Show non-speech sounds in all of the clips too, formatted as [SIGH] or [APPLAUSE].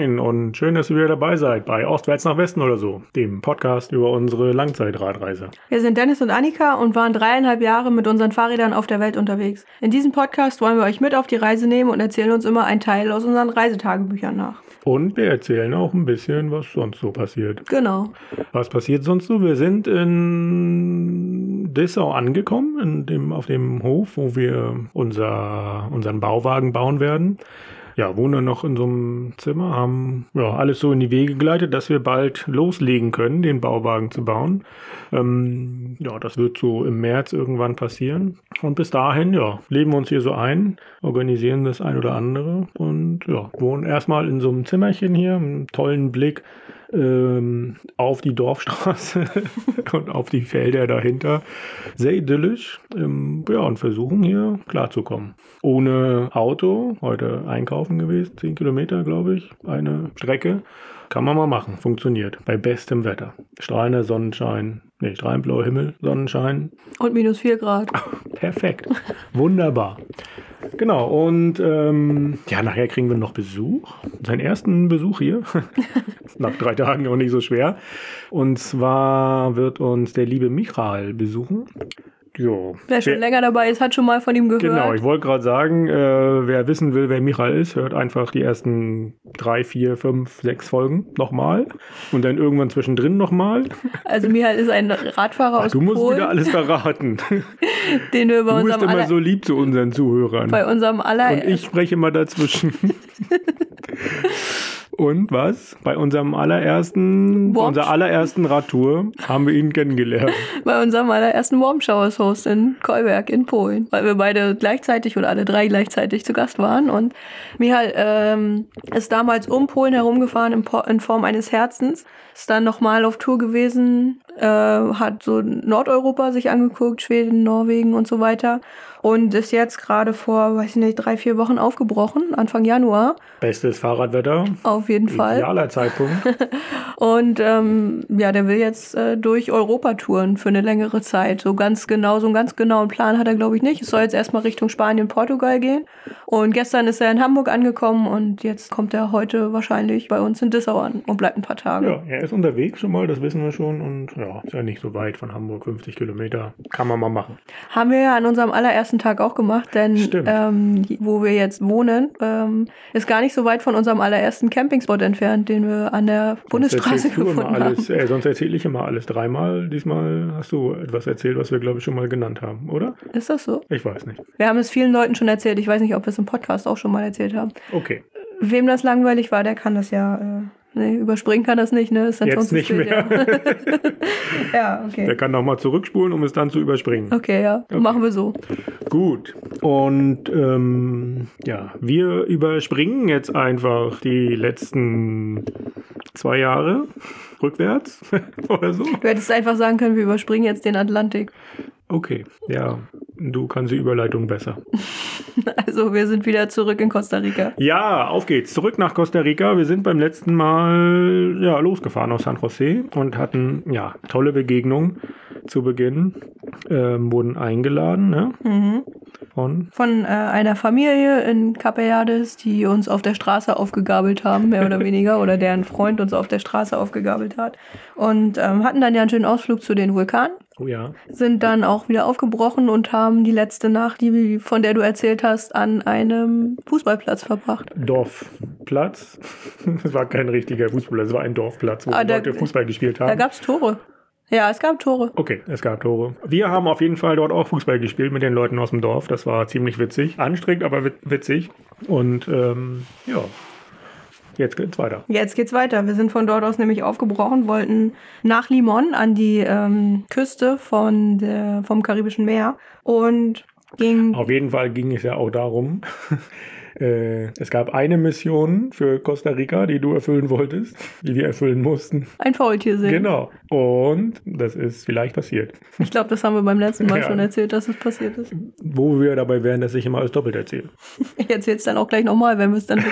Moin und schön, dass ihr wieder dabei seid bei Ostwärts nach Westen oder so, dem Podcast über unsere Langzeitradreise. Wir sind Dennis und Annika und waren dreieinhalb Jahre mit unseren Fahrrädern auf der Welt unterwegs. In diesem Podcast wollen wir euch mit auf die Reise nehmen und erzählen uns immer einen Teil aus unseren Reisetagebüchern nach. Und wir erzählen auch ein bisschen, was sonst so passiert. Genau. Was passiert sonst so? Wir sind in Dessau angekommen, in dem, auf dem Hof, wo wir unser, unseren Bauwagen bauen werden ja, wohnen noch in so einem Zimmer, haben ja, alles so in die Wege geleitet, dass wir bald loslegen können, den Bauwagen zu bauen. Ähm, ja, das wird so im März irgendwann passieren. Und bis dahin, ja, leben wir uns hier so ein, organisieren das ein oder andere und ja, wohnen erstmal in so einem Zimmerchen hier, einen tollen Blick ähm, auf die Dorfstraße [LAUGHS] und auf die Felder dahinter. Sehr idyllisch. Ähm, ja, und versuchen hier klarzukommen. Ohne Auto, heute einkaufen gewesen, 10 Kilometer, glaube ich, eine Strecke. Kann man mal machen, funktioniert. Bei bestem Wetter. Strahlender Sonnenschein, nee, strahlend blauer Himmel, Sonnenschein. Und minus 4 Grad. [LAUGHS] Perfekt. Wunderbar. Genau, und ähm, ja, nachher kriegen wir noch Besuch. Seinen ersten Besuch hier. [LAUGHS] Nach drei Tagen auch nicht so schwer. Und zwar wird uns der liebe Michael besuchen. Jo. Wer schon wer, länger dabei ist, hat schon mal von ihm gehört. Genau, ich wollte gerade sagen, äh, wer wissen will, wer Michael ist, hört einfach die ersten drei, vier, fünf, sechs Folgen nochmal und dann irgendwann zwischendrin nochmal. Also Michael ist ein Radfahrer Ach, aus Du musst Polen, wieder alles verraten. [LAUGHS] den wir bei du bist immer so lieb zu unseren Zuhörern. Bei unserem aller... Und ich spreche immer dazwischen. [LAUGHS] Und was? Bei unserem allerersten, Warm unserer allerersten Radtour haben wir ihn kennengelernt. [LAUGHS] Bei unserem allerersten Warm Showers Host in Kolberg in Polen. Weil wir beide gleichzeitig oder alle drei gleichzeitig zu Gast waren. Und Michael ähm, ist damals um Polen herumgefahren in, in Form eines Herzens. Ist dann nochmal auf Tour gewesen, äh, hat so Nordeuropa sich angeguckt, Schweden, Norwegen und so weiter und ist jetzt gerade vor, weiß ich nicht, drei, vier Wochen aufgebrochen, Anfang Januar. Bestes Fahrradwetter. Auf jeden Fall. Idealer Zeitpunkt. [LAUGHS] und ähm, ja, der will jetzt äh, durch Europa touren für eine längere Zeit. So ganz genau, so einen ganz genauen Plan hat er, glaube ich, nicht. Es soll jetzt erstmal Richtung Spanien, Portugal gehen. Und gestern ist er in Hamburg angekommen und jetzt kommt er heute wahrscheinlich bei uns in Dissau an und bleibt ein paar Tage. Ja, er ist unterwegs schon mal, das wissen wir schon. Und ja, ist ja nicht so weit von Hamburg, 50 Kilometer. Kann man mal machen. Haben wir ja an unserem allerersten ersten Tag auch gemacht, denn ähm, wo wir jetzt wohnen, ähm, ist gar nicht so weit von unserem allerersten Campingspot entfernt, den wir an der Bundesstraße gefunden alles, haben. Äh, sonst erzähle ich immer alles dreimal. Diesmal hast du etwas erzählt, was wir, glaube ich, schon mal genannt haben, oder? Ist das so? Ich weiß nicht. Wir haben es vielen Leuten schon erzählt. Ich weiß nicht, ob wir es im Podcast auch schon mal erzählt haben. Okay. Wem das langweilig war, der kann das ja äh, Nee, überspringen kann das nicht, ne? Ist dann Jetzt schon nicht spät, mehr. Ja. [LAUGHS] ja, okay. Der kann nochmal zurückspulen, um es dann zu überspringen. Okay, ja. Okay. Machen wir so. Gut. Und ähm, ja, wir überspringen jetzt einfach die letzten zwei Jahre rückwärts [LAUGHS] oder so. Du hättest einfach sagen können, wir überspringen jetzt den Atlantik. Okay, ja, du kannst die Überleitung besser. [LAUGHS] Also wir sind wieder zurück in Costa Rica. Ja, auf geht's. Zurück nach Costa Rica. Wir sind beim letzten Mal ja, losgefahren aus San Jose und hatten ja tolle Begegnungen zu Beginn. Ähm, wurden eingeladen, ne? Mhm. Von, Von äh, einer Familie in Capellades, die uns auf der Straße aufgegabelt haben, mehr oder [LAUGHS] weniger, oder deren Freund uns auf der Straße aufgegabelt hat. Und ähm, hatten dann ja einen schönen Ausflug zu den Vulkanen. Oh ja. Sind dann auch wieder aufgebrochen und haben die letzte Nacht, die, von der du erzählt hast, an einem Fußballplatz verbracht. Dorfplatz? [LAUGHS] Es war kein richtiger Fußballplatz, es war ein Dorfplatz, wo ah, da, Leute Fußball gespielt haben. Da gab es Tore. Ja, es gab Tore. Okay, es gab Tore. Wir haben auf jeden Fall dort auch Fußball gespielt mit den Leuten aus dem Dorf. Das war ziemlich witzig. Anstrengend, aber witzig. Und ähm, ja, Jetzt geht's weiter. Jetzt geht's weiter. Wir sind von dort aus nämlich aufgebrochen, wollten nach Limon an die ähm, Küste von der, vom Karibischen Meer und ging. Auf jeden Fall ging es ja auch darum, [LAUGHS] äh, es gab eine Mission für Costa Rica, die du erfüllen wolltest, die wir erfüllen mussten. Ein Faultier sehen. Genau. Und das ist vielleicht passiert. Ich glaube, das haben wir beim letzten Mal ja. schon erzählt, dass es passiert ist. Wo wir dabei wären, dass ich immer alles doppelt erzähle. Ich erzähle es dann auch gleich nochmal, wenn wir es dann.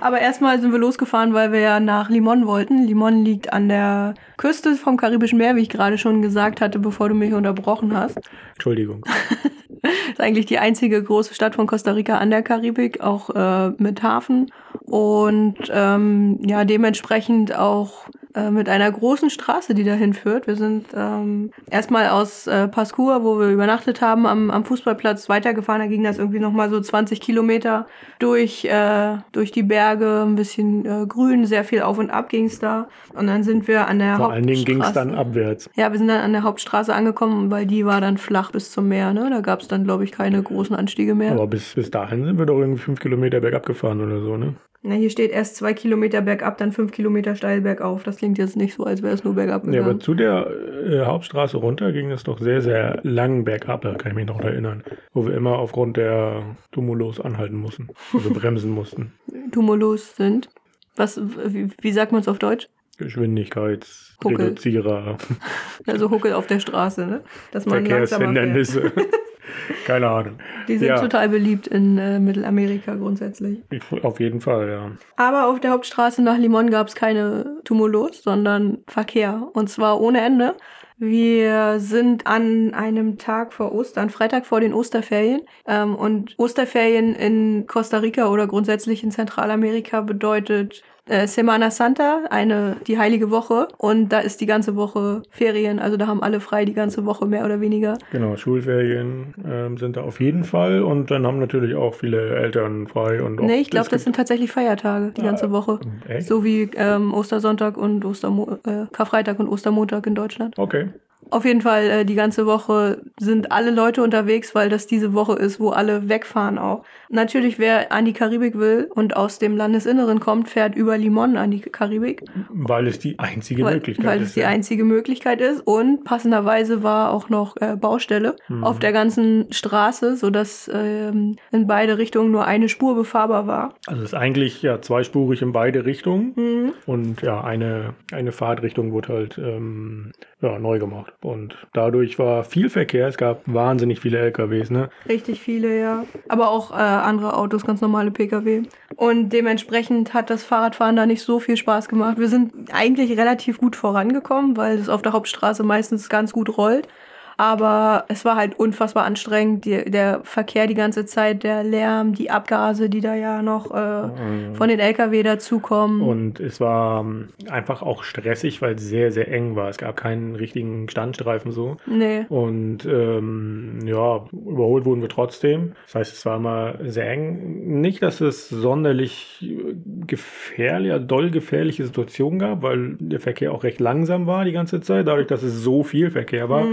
Aber erstmal sind wir losgefahren, weil wir ja nach Limon wollten. Limon liegt an der Küste vom Karibischen Meer, wie ich gerade schon gesagt hatte, bevor du mich unterbrochen hast. Entschuldigung. [LAUGHS] ist eigentlich die einzige große Stadt von Costa Rica an der Karibik, auch äh, mit Hafen. und ähm, ja, dementsprechend auch äh, mit einer großen Straße, die dahin führt. Wir sind ähm, erstmal aus äh, Pascua, wo wir übernachtet haben, am, am Fußballplatz weitergefahren. Da ging das irgendwie nochmal so 20 Kilometer durch, äh, durch die Berge, ein bisschen äh, grün, sehr viel auf und ab ging's da. Und dann sind wir an der Vor Hauptstraße. allen Dingen ging es dann abwärts. Ja, wir sind dann an der Hauptstraße angekommen, weil die war dann flach bis zum Meer. Ne? Da gab's dann, glaube ich, keine großen Anstiege mehr. Aber bis, bis dahin sind wir doch irgendwie fünf Kilometer bergab gefahren oder so, ne? Na, hier steht erst zwei Kilometer bergab, dann fünf Kilometer steil bergauf. Das klingt jetzt nicht so, als wäre es nur bergab Ja, gegangen. aber zu der äh, Hauptstraße runter ging es doch sehr, sehr lang bergab, da kann ich mich noch erinnern. Wo wir immer aufgrund der Tumulus anhalten mussten. Also [LAUGHS] bremsen mussten. Tumulus sind. Was, wie, wie sagt man es auf Deutsch? Geschwindigkeitsreduzierer, [LAUGHS] Also Huckel auf der Straße, ne? Dass man langsamer fährt. [LAUGHS] [LAUGHS] Keine Ahnung. Die sind Ja. total beliebt in äh, Mittelamerika grundsätzlich. Auf jeden Fall, ja. Aber auf der Hauptstraße nach Limon gab es keine Tumulus, sondern Verkehr. Und zwar ohne Ende. Wir sind an einem Tag vor Ostern, Freitag vor den Osterferien. Ähm, und Osterferien in Costa Rica oder grundsätzlich in Zentralamerika bedeutet äh, Semana Santa, eine, die heilige Woche. Und da ist die ganze Woche Ferien. Also da haben alle frei die ganze Woche mehr oder weniger. Genau, Schulferien ähm, sind da auf jeden Fall. Und dann haben natürlich auch viele Eltern frei. Und auch Nee, ich glaube, das sind tatsächlich Feiertage die ganze Woche. Echt? So wie ähm, Ostersonntag und Ostermo äh, Karfreitag und Ostermontag in Deutschland. Okay. Auf jeden Fall, äh, die ganze Woche sind alle Leute unterwegs, weil das diese Woche ist, wo alle wegfahren auch. Natürlich, wer an die Karibik will und aus dem Landesinneren kommt, fährt über Limon an die Karibik, Weil es die einzige weil, Möglichkeit weil ist. es die ja. einzige Möglichkeit ist. Und passenderweise war auch noch äh, Baustelle Mhm. auf der ganzen Straße, sodass ähm, in beide Richtungen nur eine Spur befahrbar war. Also es ist eigentlich ja zweispurig in beide Richtungen. Mhm. Und ja, eine, eine Fahrtrichtung wurde halt ähm, ja, neu gemacht. Und dadurch war viel Verkehr. Es gab wahnsinnig viele LKWs, ne? Richtig viele, ja. Aber auch äh, andere Autos, ganz normale Pkw. Und dementsprechend hat das Fahrradfahren da nicht so viel Spaß gemacht. Wir sind eigentlich relativ gut vorangekommen, weil es auf der Hauptstraße meistens ganz gut rollt. Aber es war halt unfassbar anstrengend. Die, der Verkehr die ganze Zeit, der Lärm, die Abgase, die da ja noch äh, von den Lkw dazukommen. Und es war ähm, einfach auch stressig, weil es sehr, sehr eng war. Es gab keinen richtigen Standstreifen so. nee. Und ähm, ja, überholt wurden wir trotzdem. Das heißt, es war immer sehr eng. Nicht, dass es sonderlich äh, gefährlich, doll gefährliche Situationen gab, weil der Verkehr auch recht langsam war die ganze Zeit, dadurch, dass es so viel Verkehr war.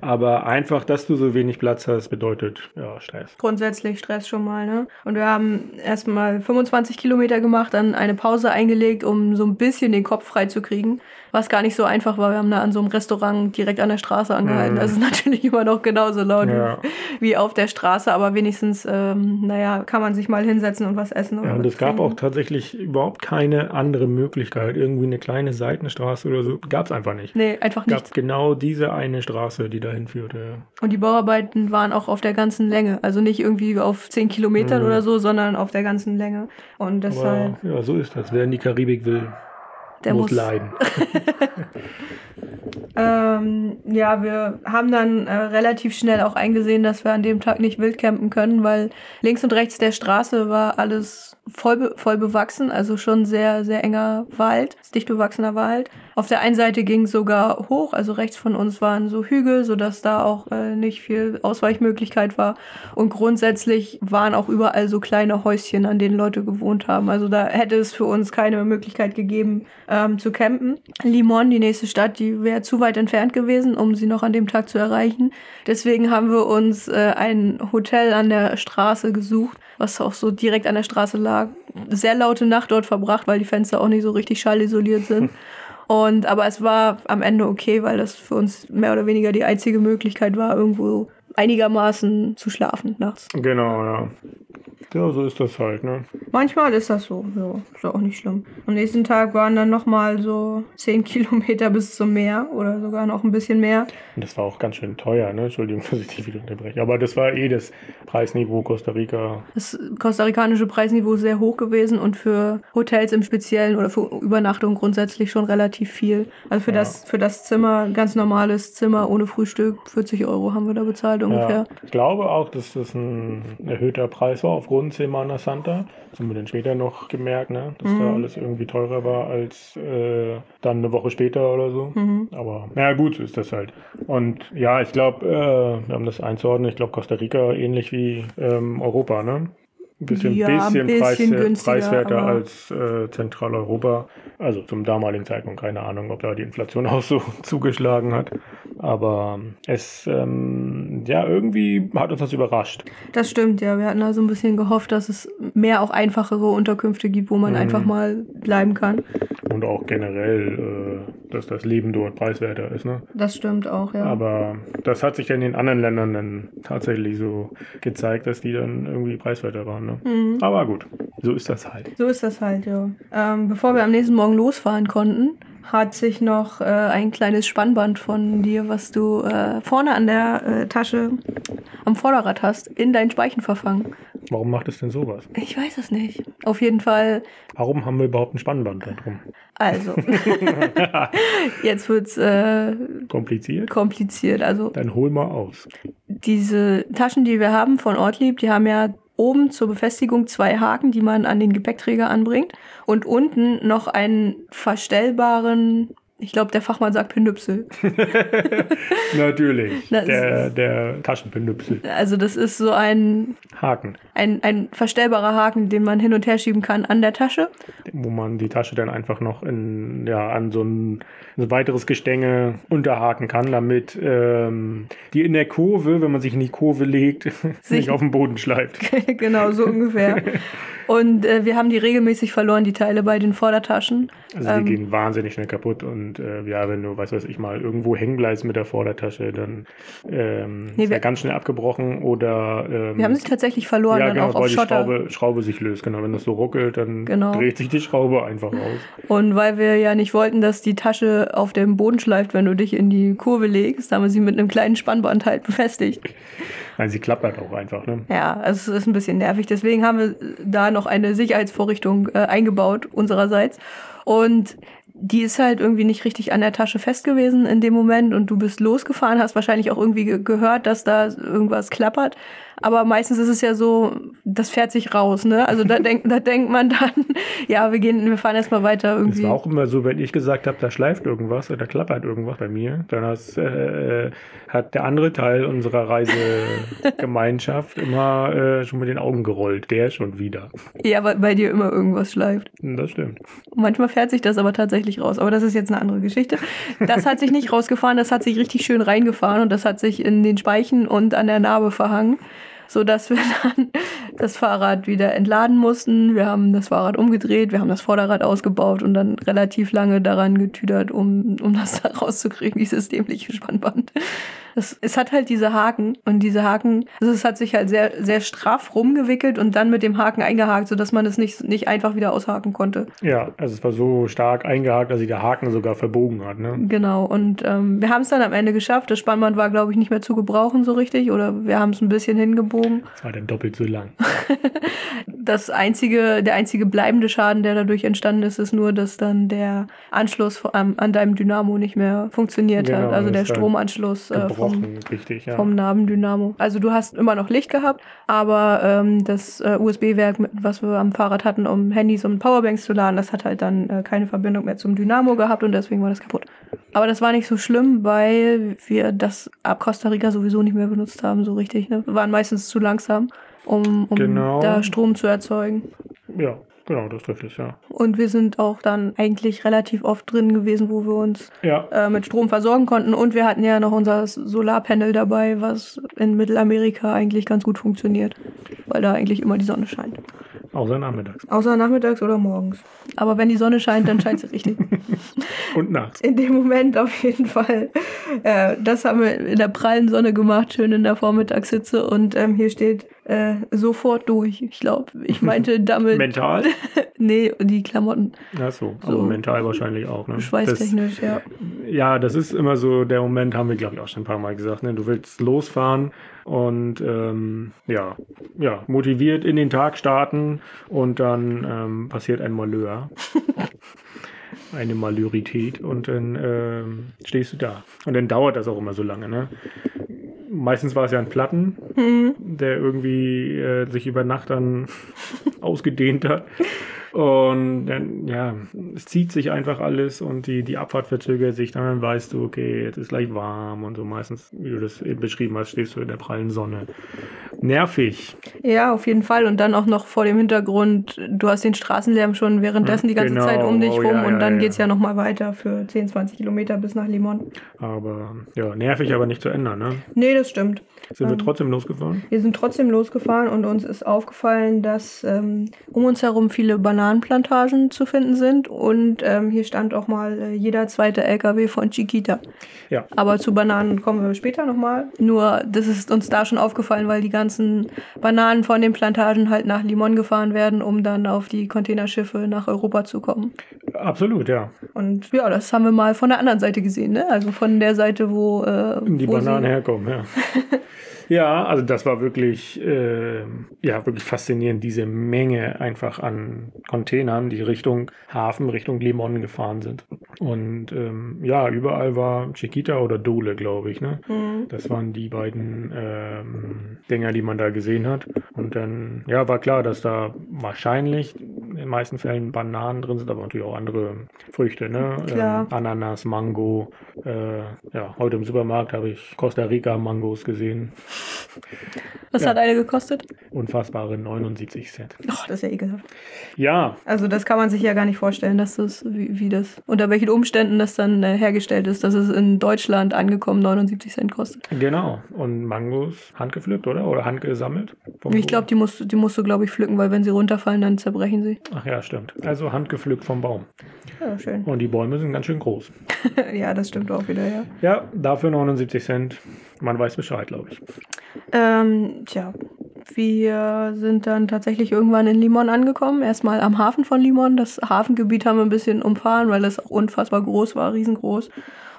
Aber einfach, dass du so wenig Platz hast, bedeutet ja Stress. grundsätzlich Stress schon mal, ne? Und wir haben erstmal 25 Kilometer gemacht, dann eine Pause eingelegt, um so ein bisschen den Kopf frei zu kriegen. Was gar nicht so einfach war. Wir haben da an so einem Restaurant direkt an der Straße angehalten. Mhm. Das ist [LAUGHS] natürlich immer noch genauso laut Ja. wie auf der Straße, aber wenigstens, ähm, naja, kann man sich mal hinsetzen und was essen. Oder Ja, und es gab auch tatsächlich überhaupt keine andere Möglichkeit. Irgendwie eine kleine Seitenstraße oder so. Gab es einfach nicht. Nee, einfach Es nichts. gab genau diese eine Straße, die dahin führte. Und die Bauarbeiten waren auch auf der ganzen Länge. Also nicht irgendwie auf 10 Kilometern Mhm. oder so, sondern auf der ganzen Länge. Und deshalb, Aber ja, so ist das. Wer in die Karibik will, der muss, muss leiden. [LAUGHS] [LAUGHS] Ähm, ja, wir haben dann äh, relativ schnell auch eingesehen, dass wir an dem Tag nicht wild campen können, weil links und rechts der Straße war alles voll, be voll bewachsen, also schon sehr, sehr enger Wald, dicht bewachsener Wald. Auf der einen Seite ging es sogar hoch, also rechts von uns waren so Hügel, sodass da auch äh, nicht viel Ausweichmöglichkeit war. Und grundsätzlich waren auch überall so kleine Häuschen, an denen Leute gewohnt haben. Also da hätte es für uns keine Möglichkeit gegeben, ähm, zu campen. Limon, die nächste Stadt, die wäre zu weit entfernt gewesen, um sie noch an dem Tag zu erreichen. Deswegen haben wir uns äh, ein Hotel an der Straße gesucht, was auch so direkt an der Straße lag. Sehr laute Nacht dort verbracht, weil die Fenster auch nicht so richtig schallisoliert sind. [LAUGHS] Und aber es war am Ende okay, weil das für uns mehr oder weniger die einzige Möglichkeit war, irgendwo einigermaßen zu schlafen nachts. Genau, ja. Ja, so ist das halt, ne? Manchmal ist das so, ja, ist auch nicht schlimm. Am nächsten Tag waren dann nochmal so 10 [LAUGHS] Kilometer bis zum Meer oder sogar noch ein bisschen mehr. Und das war auch ganz schön teuer, ne? Entschuldigung, [LAUGHS] dass ich dich wieder unterbreche. Aber das war eh das Preisniveau Costa Rica. Das kostarikanische Preisniveau ist sehr hoch gewesen und für Hotels im Speziellen oder für Übernachtung grundsätzlich schon relativ viel. Also für, Ja. das, für das Zimmer, ganz normales Zimmer ohne Frühstück, 40 Euro haben wir da bezahlt bezahlt ungefähr. Ja, ich glaube auch, dass das ein erhöhter Preis war aufgrund Semana Santa. Das haben wir dann später noch gemerkt, ne? dass da alles irgendwie teurer war als äh, dann eine Woche später oder so. Aber naja, gut, so ist das halt. Und ja, ich glaube, äh, wir haben das einzuordnen, ich glaube Costa Rica ähnlich wie ähm, Europa, ne? Ein bisschen, Ja, ein bisschen, bisschen preis, preiswerter als äh, Zentraleuropa. Also zum damaligen Zeitpunkt keine Ahnung, ob da die Inflation [LAUGHS] auch so zugeschlagen hat. Aber es, ähm, ja, irgendwie hat uns das überrascht. Das stimmt, ja. Wir hatten da so ein bisschen gehofft, dass es mehr auch einfachere Unterkünfte gibt, wo man einfach mal bleiben kann. Und auch generell, äh, dass das Leben dort preiswerter ist. Ne? Das stimmt auch, ja. Aber das hat sich ja in den anderen Ländern dann tatsächlich so gezeigt, dass die dann irgendwie preiswerter waren. Ne? Mhm. Aber gut, so ist das halt. So ist das halt, ja. Ähm, bevor wir am nächsten Morgen losfahren konnten, hat sich noch äh, ein kleines Spannband von dir, was du äh, vorne an der äh, Tasche am Vorderrad hast, in deinen Speichen verfangen. Warum macht es denn sowas? Ich weiß es nicht. Auf jeden Fall, Warum haben wir überhaupt ein Spannband da drum? also. [LAUGHS] Jetzt wird's äh, Kompliziert? kompliziert. Also Dann hol mal aus. diese Taschen, die wir haben von Ortlieb, die haben ja oben zur Befestigung zwei Haken, die man an den Gepäckträger anbringt und unten noch einen verstellbaren, ich glaube, der Fachmann sagt Penüpsel. [LAUGHS] Natürlich. [LAUGHS] Der, der Taschenpenüpsel. Also das ist so ein, Haken, ein, ein verstellbarer Haken, den man hin und her schieben kann an der Tasche. wo man die Tasche dann einfach noch in, ja, an so ein, ein weiteres Gestänge unterhaken kann, damit ähm, die in der Kurve, wenn man sich in die Kurve legt, [LAUGHS] nicht auf den Boden schleift. genau, so ungefähr. Und äh, wir haben die regelmäßig verloren, die Teile bei den Vordertaschen. Also die gehen wahnsinnig schnell kaputt und äh, ja, wenn du, weiß was ich mal, irgendwo hängen bleibst mit der Vordertasche, dann ähm, Nee, ist ja ganz schnell abgebrochen oder ähm, Wir haben sie tatsächlich verloren, ja, dann genau, auch auf weil die Schotter. Schraube, Schraube sich löst. Genau, wenn das so ruckelt, dann Genau. dreht sich die Schraube einfach raus. Und weil wir ja nicht wollten, dass die Tasche auf dem Boden schleift, wenn du dich in die Kurve legst, haben wir sie mit einem kleinen Spannband halt befestigt. Nein, sie klappert auch einfach. Ne? Ja, also es ist ein bisschen nervig. Deswegen haben wir da noch eine Sicherheitsvorrichtung äh, eingebaut unsererseits. Und die ist halt irgendwie nicht richtig an der Tasche fest gewesen in dem Moment und du bist losgefahren, hast wahrscheinlich auch irgendwie ge gehört, dass da irgendwas klappert. Aber meistens ist es ja so, das fährt sich raus, ne? Also da denkt, da denkt man dann, [LAUGHS] ja, wir gehen, wir fahren erstmal weiter Es irgendwie. war auch immer so, wenn ich gesagt habe, da schleift irgendwas oder da klappert irgendwas bei mir, dann hast, äh, hat der andere Teil unserer Reisegemeinschaft [LAUGHS] immer äh, schon mit den Augen gerollt. Der schon wieder. Ja, weil bei dir immer irgendwas schleift. Das stimmt. Manchmal fährt sich das aber tatsächlich raus. Aber das ist jetzt eine andere Geschichte. Das hat sich nicht rausgefahren, das hat sich richtig schön reingefahren und das hat sich in den Speichen und an der Narbe verhangen, sodass wir dann das Fahrrad wieder entladen mussten. Wir haben das Fahrrad umgedreht, wir haben das Vorderrad ausgebaut und dann relativ lange daran getüdert, um, um das da rauszukriegen, dieses dämliche Spannband. Das, es hat halt diese Haken und diese Haken, also es hat sich halt sehr, sehr straff rumgewickelt und dann mit dem Haken eingehakt, sodass man es nicht, nicht einfach wieder aushaken konnte. Ja, also es war so stark eingehakt, dass sich der Haken sogar verbogen hat. Ne? Genau, und ähm, wir haben es dann am Ende geschafft. Das Spannband war, glaube ich, nicht mehr zu gebrauchen so richtig oder wir haben es ein bisschen hingebogen. Das war dann doppelt so lang. [LAUGHS] Das einzige, der einzige bleibende Schaden, der dadurch entstanden ist, ist nur, dass dann der Anschluss an, an deinem Dynamo nicht mehr funktioniert Genau, hat. Also der Stromanschluss äh, vom, Gebrochen, richtig, ja. vom Nabendynamo. Also du hast immer noch Licht gehabt, aber ähm, das äh, USB-Werk, was wir am Fahrrad hatten, um Handys und Powerbanks zu laden, das hat halt dann äh, keine Verbindung mehr zum Dynamo gehabt und deswegen war das kaputt. Aber das war nicht so schlimm, weil wir das ab Costa Rica sowieso nicht mehr benutzt haben, so richtig. Ne? Wir waren meistens zu langsam, um, um Genau. da Strom zu erzeugen. Ja, genau, das trifft es, ja. Und wir sind auch dann eigentlich relativ oft drin gewesen, wo wir uns Ja, äh, mit Strom versorgen konnten. Und wir hatten ja noch unser Solarpanel dabei, was in Mittelamerika eigentlich ganz gut funktioniert, weil da eigentlich immer die Sonne scheint. außer nachmittags. Außer nachmittags oder morgens. Aber wenn die Sonne scheint, dann scheint sie richtig. [LAUGHS] Und nachts. In dem Moment auf jeden Fall. Äh, das haben wir in der prallen Sonne gemacht, schön in der Vormittagshitze. Und ähm, hier steht äh, sofort durch. Ich glaube, ich [LAUGHS] meinte damit. Mental? [LAUGHS] nee, die Klamotten. Ja, so. So. Aber mental wahrscheinlich auch. Ne? Schweißtechnisch, ja. Das, ja, das ist immer so der Moment, haben wir, glaube ich, auch schon ein paar Mal gesagt. Ne? Du willst losfahren und ähm, ja, ja, motiviert in den Tag starten und dann ähm, passiert ein Malheur. [LAUGHS] eine Malheurität und dann ähm, stehst du da. Und dann dauert das auch immer so lange. Ne? Meistens war es ja ein Platten, Mhm. der irgendwie äh, sich über Nacht dann [LAUGHS] ausgedehnt hat. Und dann, ja, es zieht sich einfach alles und die, die Abfahrt verzögert sich. Dann weißt du, okay, jetzt ist gleich warm und so. Meistens, wie du das eben beschrieben hast, stehst du in der prallen Sonne. Nervig. Ja, auf jeden Fall. Und dann auch noch vor dem Hintergrund, du hast den Straßenlärm schon währenddessen die ganze Genau. Zeit um dich Oh, rum ja, und ja, dann ja. geht's ja nochmal weiter für 10, 20 Kilometer bis nach Limon. Aber ja, nervig, aber nicht zu ändern, ne? Nee, das stimmt. Sind wir trotzdem losgefahren? Wir sind trotzdem losgefahren und uns ist aufgefallen, dass ähm, um uns herum viele Bananenplantagen zu finden sind und ähm, hier stand auch mal äh, jeder zweite LKW von Chiquita. Ja. Aber zu Bananen kommen wir später nochmal. Nur, das ist uns da schon aufgefallen, weil die ganzen Bananen von den Plantagen halt nach Limon gefahren werden, um dann auf die Containerschiffe nach Europa zu kommen. Absolut, ja. Und ja, das haben wir mal von der anderen Seite gesehen, ne? Also von der Seite, wo, äh, Die wo Bananen herkommen, ja. [LAUGHS] ja, also das war wirklich, äh, ja, wirklich faszinierend, diese Menge einfach an Containern, die Richtung Hafen, Richtung Limon gefahren sind. Und ähm, ja, überall war Chiquita oder Dole, glaube ich, ne? Mhm. Das waren die beiden ähm, Dinger, die man da gesehen hat. Und dann, ja, war klar, dass da wahrscheinlich in den meisten Fällen Bananen drin sind, aber natürlich auch andere Früchte, ne? Ähm, Ananas, Mango. Äh, ja, heute im Supermarkt habe ich Costa Rica Mangos gesehen. [LAUGHS] Was Ja. hat eine gekostet? Unfassbare 79 Cent. Oh, das ist ja ekelhaft. Ja, Also das kann man sich ja gar nicht vorstellen, dass das, wie, wie das, unter welchen Umständen das dann äh, hergestellt ist, dass es in Deutschland angekommen 79 Cent kostet. genau. Und Mangos handgepflückt, oder? Oder handgesammelt? vom Ich glaube, die musst, die musst du, glaube ich, pflücken, weil wenn sie runterfallen, dann zerbrechen sie. Ach ja, stimmt. Also handgepflückt vom Baum. Ja, schön. Und die Bäume sind ganz schön groß. [LAUGHS] ja, das stimmt auch wieder, ja. Ja, dafür 79 Cent. Man weiß Bescheid, glaube ich. Ähm, tja, wir sind dann tatsächlich irgendwann in Limon angekommen. Erstmal am Hafen von Limon. Das Hafengebiet haben wir ein bisschen umfahren, weil das auch unfassbar groß war, riesengroß.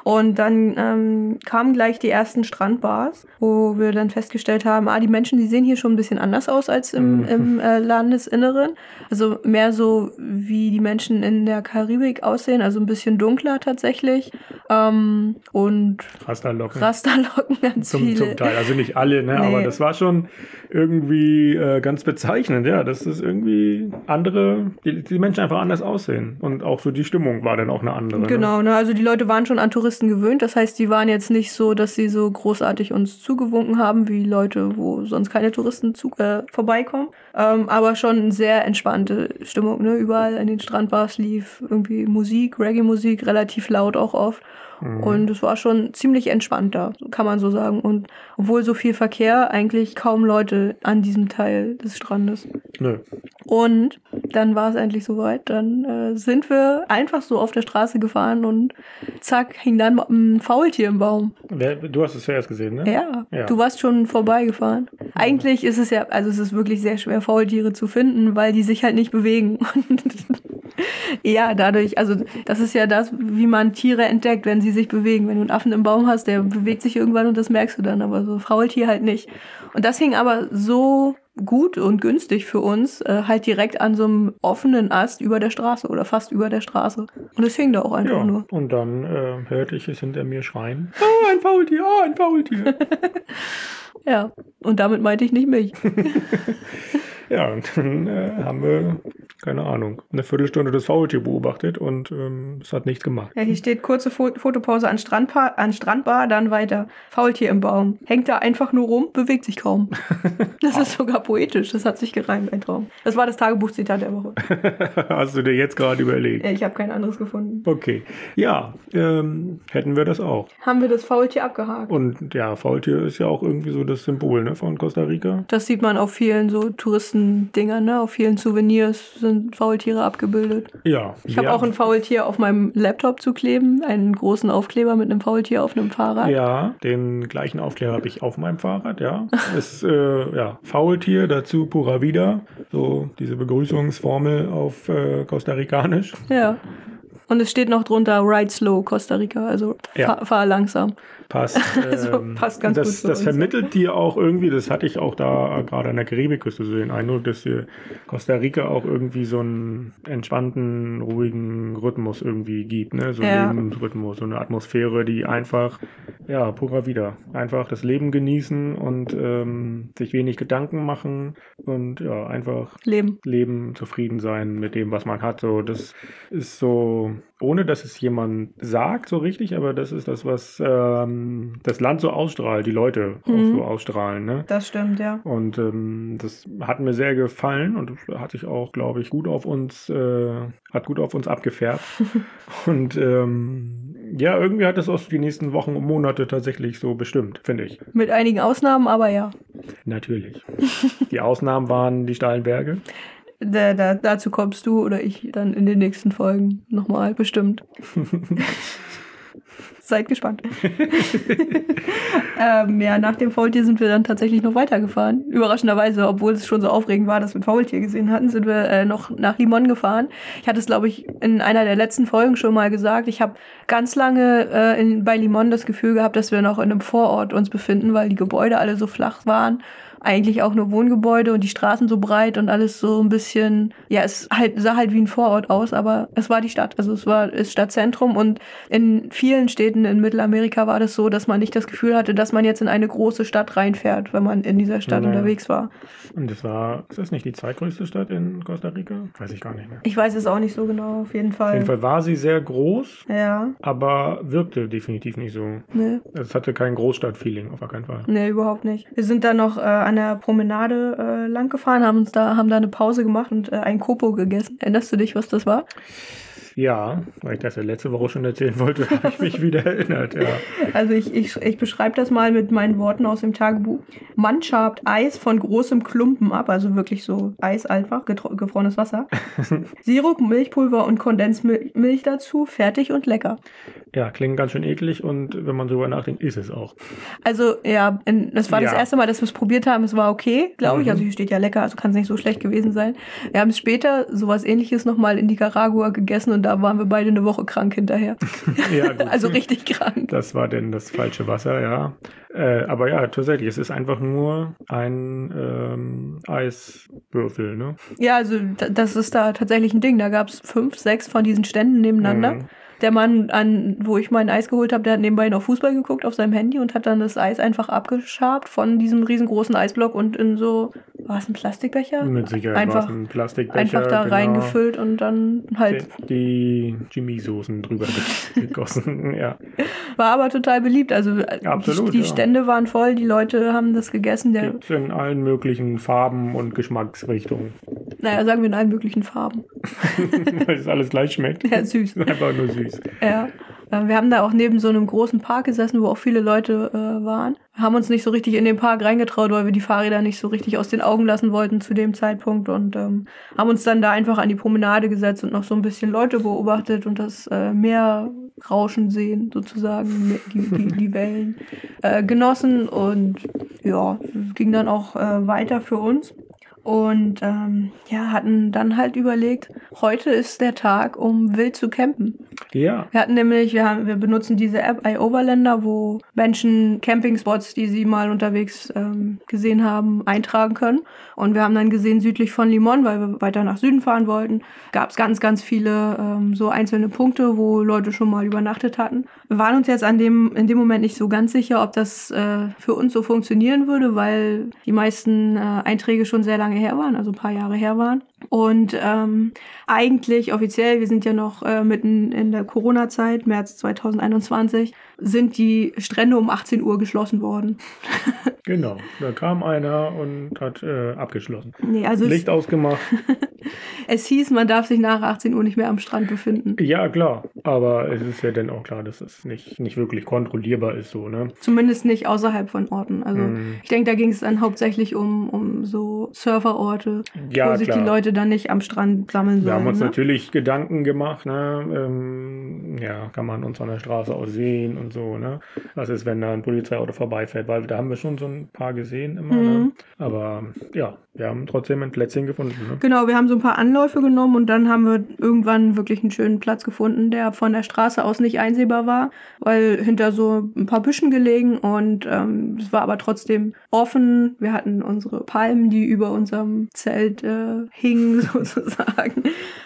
Und dann ähm, kamen gleich die ersten Strandbars, wo wir dann festgestellt haben, ah, die Menschen, die sehen hier schon ein bisschen anders aus als im, im äh, Landesinneren. Also mehr so, wie die Menschen in der Karibik aussehen, also ein bisschen dunkler tatsächlich. Ähm, und Rasterlocken. Rasterlocken ganz Zum, viele. zum Teil. Also nicht alle, ne? Nee. aber das war schon irgendwie äh, ganz bezeichnend, ja, dass es irgendwie andere, die, die Menschen einfach anders aussehen. Und auch so die Stimmung war dann auch eine andere. Ne? Genau, ne? also die Leute waren schon an Touristen gewöhnt. Das heißt, die waren jetzt nicht so, dass sie so großartig uns zugewunken haben, wie Leute, wo sonst keine Touristen zu, äh, vorbeikommen. Ähm, aber schon eine sehr entspannte Stimmung. Ne? Überall in den Strandbars lief irgendwie Musik, Reggae-Musik, relativ laut auch oft. Und es war schon ziemlich entspannt da, kann man so sagen. Und obwohl so viel Verkehr, eigentlich kaum Leute an diesem Teil des Strandes. Nö. Und dann war es endlich soweit. Dann äh, sind wir einfach so auf der Straße gefahren und zack, hing dann ein Faultier im Baum. Wer, du hast es zuerst gesehen, ne? Ja, Ja. du warst schon vorbeigefahren. Eigentlich ist es ja, also es ist wirklich sehr schwer, Faultiere zu finden, weil die sich halt nicht bewegen. [LAUGHS] Und [LAUGHS] ja, dadurch, also das ist ja das, wie man Tiere entdeckt, wenn sie sich bewegen. Wenn du einen Affen im Baum hast, der bewegt sich irgendwann und das merkst du dann, aber so Faultier halt nicht. Und das hing aber so gut und günstig für uns, äh, halt direkt an so einem offenen Ast über der Straße oder fast über der Straße. Und es hing da auch einfach Ja, nur. und dann äh, hörte ich es hinter mir schreien. Ah, ein Faultier, ah, ein Faultier. [LAUGHS] Ja, und damit meinte ich nicht mich. [LAUGHS] ja, und dann äh, haben wir, keine Ahnung, eine Viertelstunde das Faultier beobachtet und ähm, es hat nichts gemacht. Ja, hier steht kurze Fo Fotopause an, Strandpa an Strandbar, dann weiter. Faultier im Baum. Hängt da einfach nur rum, bewegt sich kaum. [LAUGHS] Das ist sogar poetisch, das hat sich gereimt, ein Traum. Das war das Tagebuchzitat der Woche. [LAUGHS] Hast du dir jetzt gerade überlegt? Ja, Ich habe kein anderes gefunden. Okay. Ja, ähm, hätten wir das auch. Haben wir das Faultier abgehakt? Und ja, Faultier ist ja auch irgendwie so das Symbol ne, von Costa Rica. Das sieht man auf vielen so Touristendingern, ne? Auf vielen Souvenirs sind Faultiere abgebildet. Ja. Ich habe wir- auch ein Faultier auf meinem Laptop zu kleben, einen großen Aufkleber mit einem Faultier auf einem Fahrrad. Ja, den gleichen Aufkleber habe ich auf meinem Fahrrad, ja. Ist, äh, ja, Faultier, dazu Pura Vida, so diese Begrüßungsformel auf äh, Costa Ricanisch. Ja. Und es steht noch drunter Ride Slow Costa Rica, also Ja. fahr, fahr langsam. Passt. [LAUGHS] Also, ähm, passt ganz das, gut Das vermittelt dir auch irgendwie, das hatte ich auch da gerade an der Karibikküste so den Eindruck, dass dir Costa Rica auch irgendwie so einen entspannten, ruhigen Rhythmus irgendwie gibt, ne? So Ja. einen Lebensrhythmus, so eine Atmosphäre, die einfach ja, purer wieder. Einfach das Leben genießen und ähm, sich wenig Gedanken machen und ja, einfach Leben. leben, zufrieden sein mit dem, was man hat. So, das ist so, ohne dass es jemand sagt, so richtig, aber das ist das, was ähm, das Land so ausstrahlt, die Leute auch Mhm. so ausstrahlen. Ne? Das stimmt, ja. Und ähm, das hat mir sehr gefallen und hat sich auch, glaube ich, gut auf uns, äh, hat gut auf uns abgefärbt. [LAUGHS] und ähm, ja, irgendwie hat es auch die nächsten Wochen und Monate tatsächlich so bestimmt, finde ich. Mit einigen Ausnahmen, aber ja. Natürlich. die Ausnahmen waren die steilen Berge. Da, da, dazu kommst du oder ich dann in den nächsten Folgen nochmal bestimmt. [LAUGHS] Seid gespannt. [LAUGHS] ähm, ja, nach dem Faultier sind wir dann tatsächlich noch weitergefahren. Überraschenderweise, obwohl es schon so aufregend war, dass wir ein Faultier gesehen hatten, sind wir äh, noch nach Limon gefahren. Ich hatte es, glaube ich, in einer der letzten Folgen schon mal gesagt. Ich habe ganz lange äh, in, bei Limon das Gefühl gehabt, dass wir noch in einem Vorort uns befinden, weil die Gebäude alle so flach waren eigentlich auch nur Wohngebäude und die Straßen so breit und alles so ein bisschen, ja, es halt, sah halt wie ein Vorort aus, aber es war die Stadt. Also es war das Stadtzentrum und in vielen Städten in Mittelamerika war das so, dass man nicht das Gefühl hatte, dass man jetzt in eine große Stadt reinfährt, wenn man in dieser Stadt Nee. unterwegs war. Und das war, ist das nicht die zweitgrößte Stadt in Costa Rica? Weiß ich gar nicht mehr. Ich weiß es auch nicht so genau, auf jeden Fall. Auf jeden Fall war sie sehr groß, Ja, aber wirkte definitiv nicht so. ne, Es hatte kein Großstadtfeeling, auf gar keinen Fall. ne, überhaupt nicht. Wir sind dann noch äh, an der Promenade äh, lang gefahren, haben uns da, haben da eine Pause gemacht und äh, ein Kopo gegessen. Erinnerst du dich, was das war? Ja, weil ich das ja letzte Woche schon erzählen wollte, [LAUGHS] habe ich mich wieder erinnert, ja. Also ich, ich, ich beschreibe das mal mit meinen Worten aus dem Tagebuch. Man schabt Eis von großem Klumpen ab, also wirklich so Eis einfach, gefrorenes Wasser. [LAUGHS] Sirup, Milchpulver und Kondensmilch dazu, fertig und lecker. Ja, klingt ganz schön eklig und wenn man drüber nachdenkt, ist es auch. Also ja, in, das war das Ja. erste Mal, dass wir es probiert haben. Es war okay, glaube ich. Mhm. Also hier steht ja lecker, also kann es nicht so schlecht gewesen sein. Wir haben es später sowas ähnliches nochmal in Nicaragua gegessen und da waren wir beide eine Woche krank hinterher. [LAUGHS] Ja, gut. Also richtig krank. Das war denn das falsche Wasser, ja. Äh, aber ja, tatsächlich, es ist einfach nur ein ähm, Eiswürfel, ne? Ja, also da- das ist da tatsächlich ein Ding. Da gab es fünf, sechs von diesen Ständen nebeneinander. Mhm. Der Mann, an, wo ich mein Eis geholt habe, der hat nebenbei noch Fußball geguckt auf seinem Handy und hat dann das Eis einfach abgeschabt von diesem riesengroßen Eisblock und in so, war es ein Plastikbecher? Mit Sicherheit Einfach- ein Plastikbecher. Einfach da genau. reingefüllt und dann halt. Die, die Jimmy-Soßen drüber ge- [LAUGHS] gegossen, ja. War aber total beliebt. Also äh, Absolut, die, die ja. Stände waren voll, die Leute haben das gegessen. Der, Gibt's in allen möglichen Farben und Geschmacksrichtungen. naja, sagen wir in allen möglichen Farben. [LAUGHS] Weil es alles gleich schmeckt. Ja, süß. Einfach nur süß. Ja. Äh, Wir haben da auch neben so einem großen Park gesessen, wo auch viele Leute äh, waren. Haben uns nicht so richtig in den Park reingetraut, weil wir die Fahrräder nicht so richtig aus den Augen lassen wollten zu dem Zeitpunkt und ähm, haben uns dann da einfach an die Promenade gesetzt und noch so ein bisschen Leute beobachtet und das äh, Meer rauschen sehen, sozusagen, die, die, die Wellen äh, genossen und ja, ging dann auch äh, weiter für uns. Und ähm, ja, hatten dann halt überlegt, heute ist der Tag, um wild zu campen. Ja, Wir hatten nämlich, wir, haben, wir benutzen diese App iOverlander, wo Menschen Campingspots, die sie mal unterwegs ähm, gesehen haben, eintragen können. Und wir haben dann gesehen, südlich von Limon, weil wir weiter nach Süden fahren wollten, gab es ganz, ganz viele ähm, so einzelne Punkte, wo Leute schon mal übernachtet hatten. Wir waren uns jetzt an dem, in dem Moment nicht so ganz sicher, ob das äh, für uns so funktionieren würde, weil die meisten äh, Einträge schon sehr lange her waren, also ein paar Jahre her waren. Und ähm, eigentlich offiziell, wir sind ja noch äh, mitten in der Corona-Zeit, März 2021, sind die Strände um 18 Uhr geschlossen worden. [LAUGHS] genau. Da kam einer und hat äh, abgeschlossen. Nee, also es, Licht ausgemacht. [LAUGHS] es hieß, man darf sich nach 18 Uhr nicht mehr am Strand befinden. Ja, klar. Aber es ist ja dann auch klar, dass es nicht, nicht wirklich kontrollierbar ist, so, ne? Zumindest nicht außerhalb von Orten. Also Mhm. ich denke, da ging es dann hauptsächlich um, um so Surferorte, Ja, wo sich klar. die Leute dann nicht am Strand sammeln Wir sollen. haben uns ne? natürlich Gedanken gemacht, ne? Ähm, ja, kann man uns an der Straße aus sehen und so, ne? Was ist, wenn da ein Polizeiauto vorbeifährt? Weil da haben wir schon so ein paar gesehen immer, ne? Mhm. Aber ja, wir haben trotzdem ein Plätzchen gefunden, ne? Genau, wir haben so ein paar Anläufe genommen und dann haben wir irgendwann wirklich einen schönen Platz gefunden, der von der Straße aus nicht einsehbar war, weil hinter so ein paar Büschen gelegen und ähm, es war aber trotzdem offen. Wir hatten unsere Palmen, die über unserem Zelt äh, hingen [LAUGHS] sozusagen.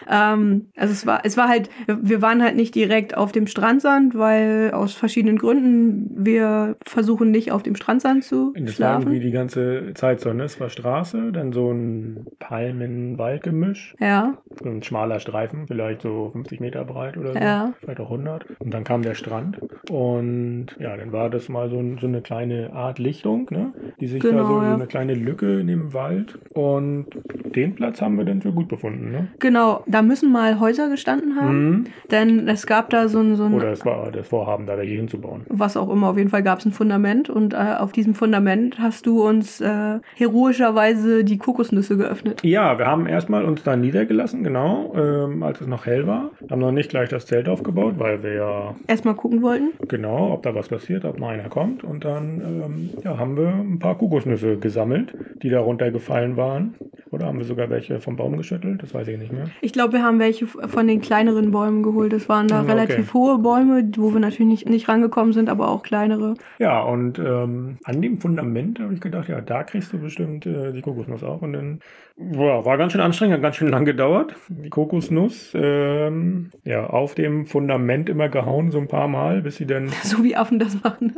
Ähm, also es war, es war halt, wir waren halt nicht direkt auf dem Strandsand, weil aus verschiedenen Gründen wir versuchen nicht auf dem Strandsand zu Das war schlafen. irgendwie die ganze Zeit so, ne? Es war Straße, dann so ein Palmen-Waldgemisch, Ja, ein schmaler Streifen, vielleicht so 50 Meter breit oder so, Ja. vielleicht auch 100. Und dann kam der Strand und ja, dann war das mal so, ein, so eine kleine Art Lichtung, ne? Die sich da Genau, so, ja. so eine kleine Lücke in dem Wald und den Platz haben wir dann für gut befunden, ne? genau. Da müssen mal Häuser gestanden haben, Mhm. denn es gab da so ein, so ein Oder es war das Vorhaben, da welche hinzubauen. was auch immer, auf jeden Fall gab es ein Fundament und äh, auf diesem Fundament hast du uns äh, heroischerweise die Kokosnüsse geöffnet. Ja, wir haben erstmal uns da niedergelassen, genau, ähm, als es noch hell war. Haben noch nicht gleich das Zelt aufgebaut, weil wir ja Erstmal gucken wollten. genau, ob da was passiert, ob noch einer kommt. Und dann ähm, ja, haben wir ein paar Kokosnüsse gesammelt, die da runtergefallen waren. Oder haben wir sogar welche vom Baum geschüttelt? Das weiß ich nicht mehr. Ich glaube, wir haben welche von den kleineren Bäumen geholt. Das waren da Hm, okay. relativ hohe Bäume, wo wir natürlich nicht, nicht rangekommen sind, aber auch kleinere. Ja, und ähm, an dem Fundament habe ich gedacht, ja, da kriegst du bestimmt äh, die Kokosnuss auch. Und dann boah, war ganz schön anstrengend, hat ganz schön lang gedauert. Die Kokosnuss, ähm, ja, auf dem Fundament immer gehauen, so ein paar Mal, bis sie dann [LAUGHS] So wie Affen das machen.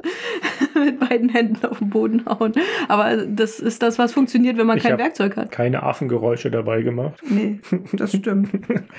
[LAUGHS] Mit beiden Händen auf den Boden hauen. Aber das ist das, was funktioniert, wenn man Ich kein Werkzeug hat. keine Affengeräusche dabei gemacht. Nee, das stimmt.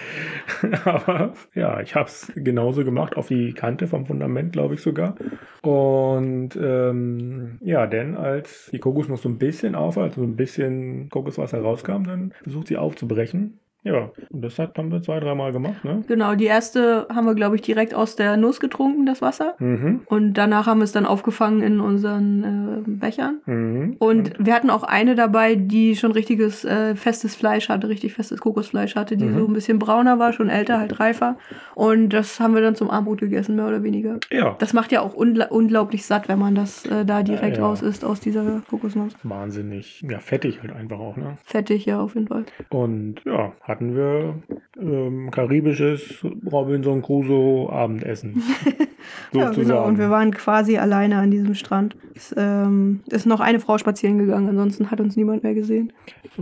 [LAUGHS] Aber ja, ich habe es genauso gemacht, auf die Kante vom Fundament, glaube ich sogar. Und ähm, ja, denn als die Kokosnuss so ein bisschen auf, also so ein bisschen Kokoswasser rauskam, dann versucht sie aufzubrechen. Ja, und das hat, haben wir zwei, dreimal gemacht, ne? Genau, die erste haben wir, glaube ich, direkt aus der Nuss getrunken, das Wasser. Mhm. Und danach haben wir es dann aufgefangen in unseren äh, Bechern. Mhm. Und wir hatten auch eine dabei, die schon richtiges äh, festes Fleisch hatte, richtig festes Kokosfleisch hatte, die Mhm. so ein bisschen brauner war, schon älter, halt reifer. Und das haben wir dann zum Abendbrot gegessen, mehr oder weniger. Ja, Das macht ja auch ungla unglaublich satt, wenn man das äh, da direkt Ja, ja. raus isst aus dieser Kokosnuss. wahnsinnig. Ja, fettig halt einfach auch, ne? Fettig, ja, auf jeden Fall. Und ja, hatten wir ähm, karibisches Robinson Crusoe Abendessen. [LAUGHS] Ja, genau. Und wir waren quasi alleine an diesem Strand. Es ähm, ist noch eine Frau spazieren gegangen, ansonsten hat uns niemand mehr gesehen.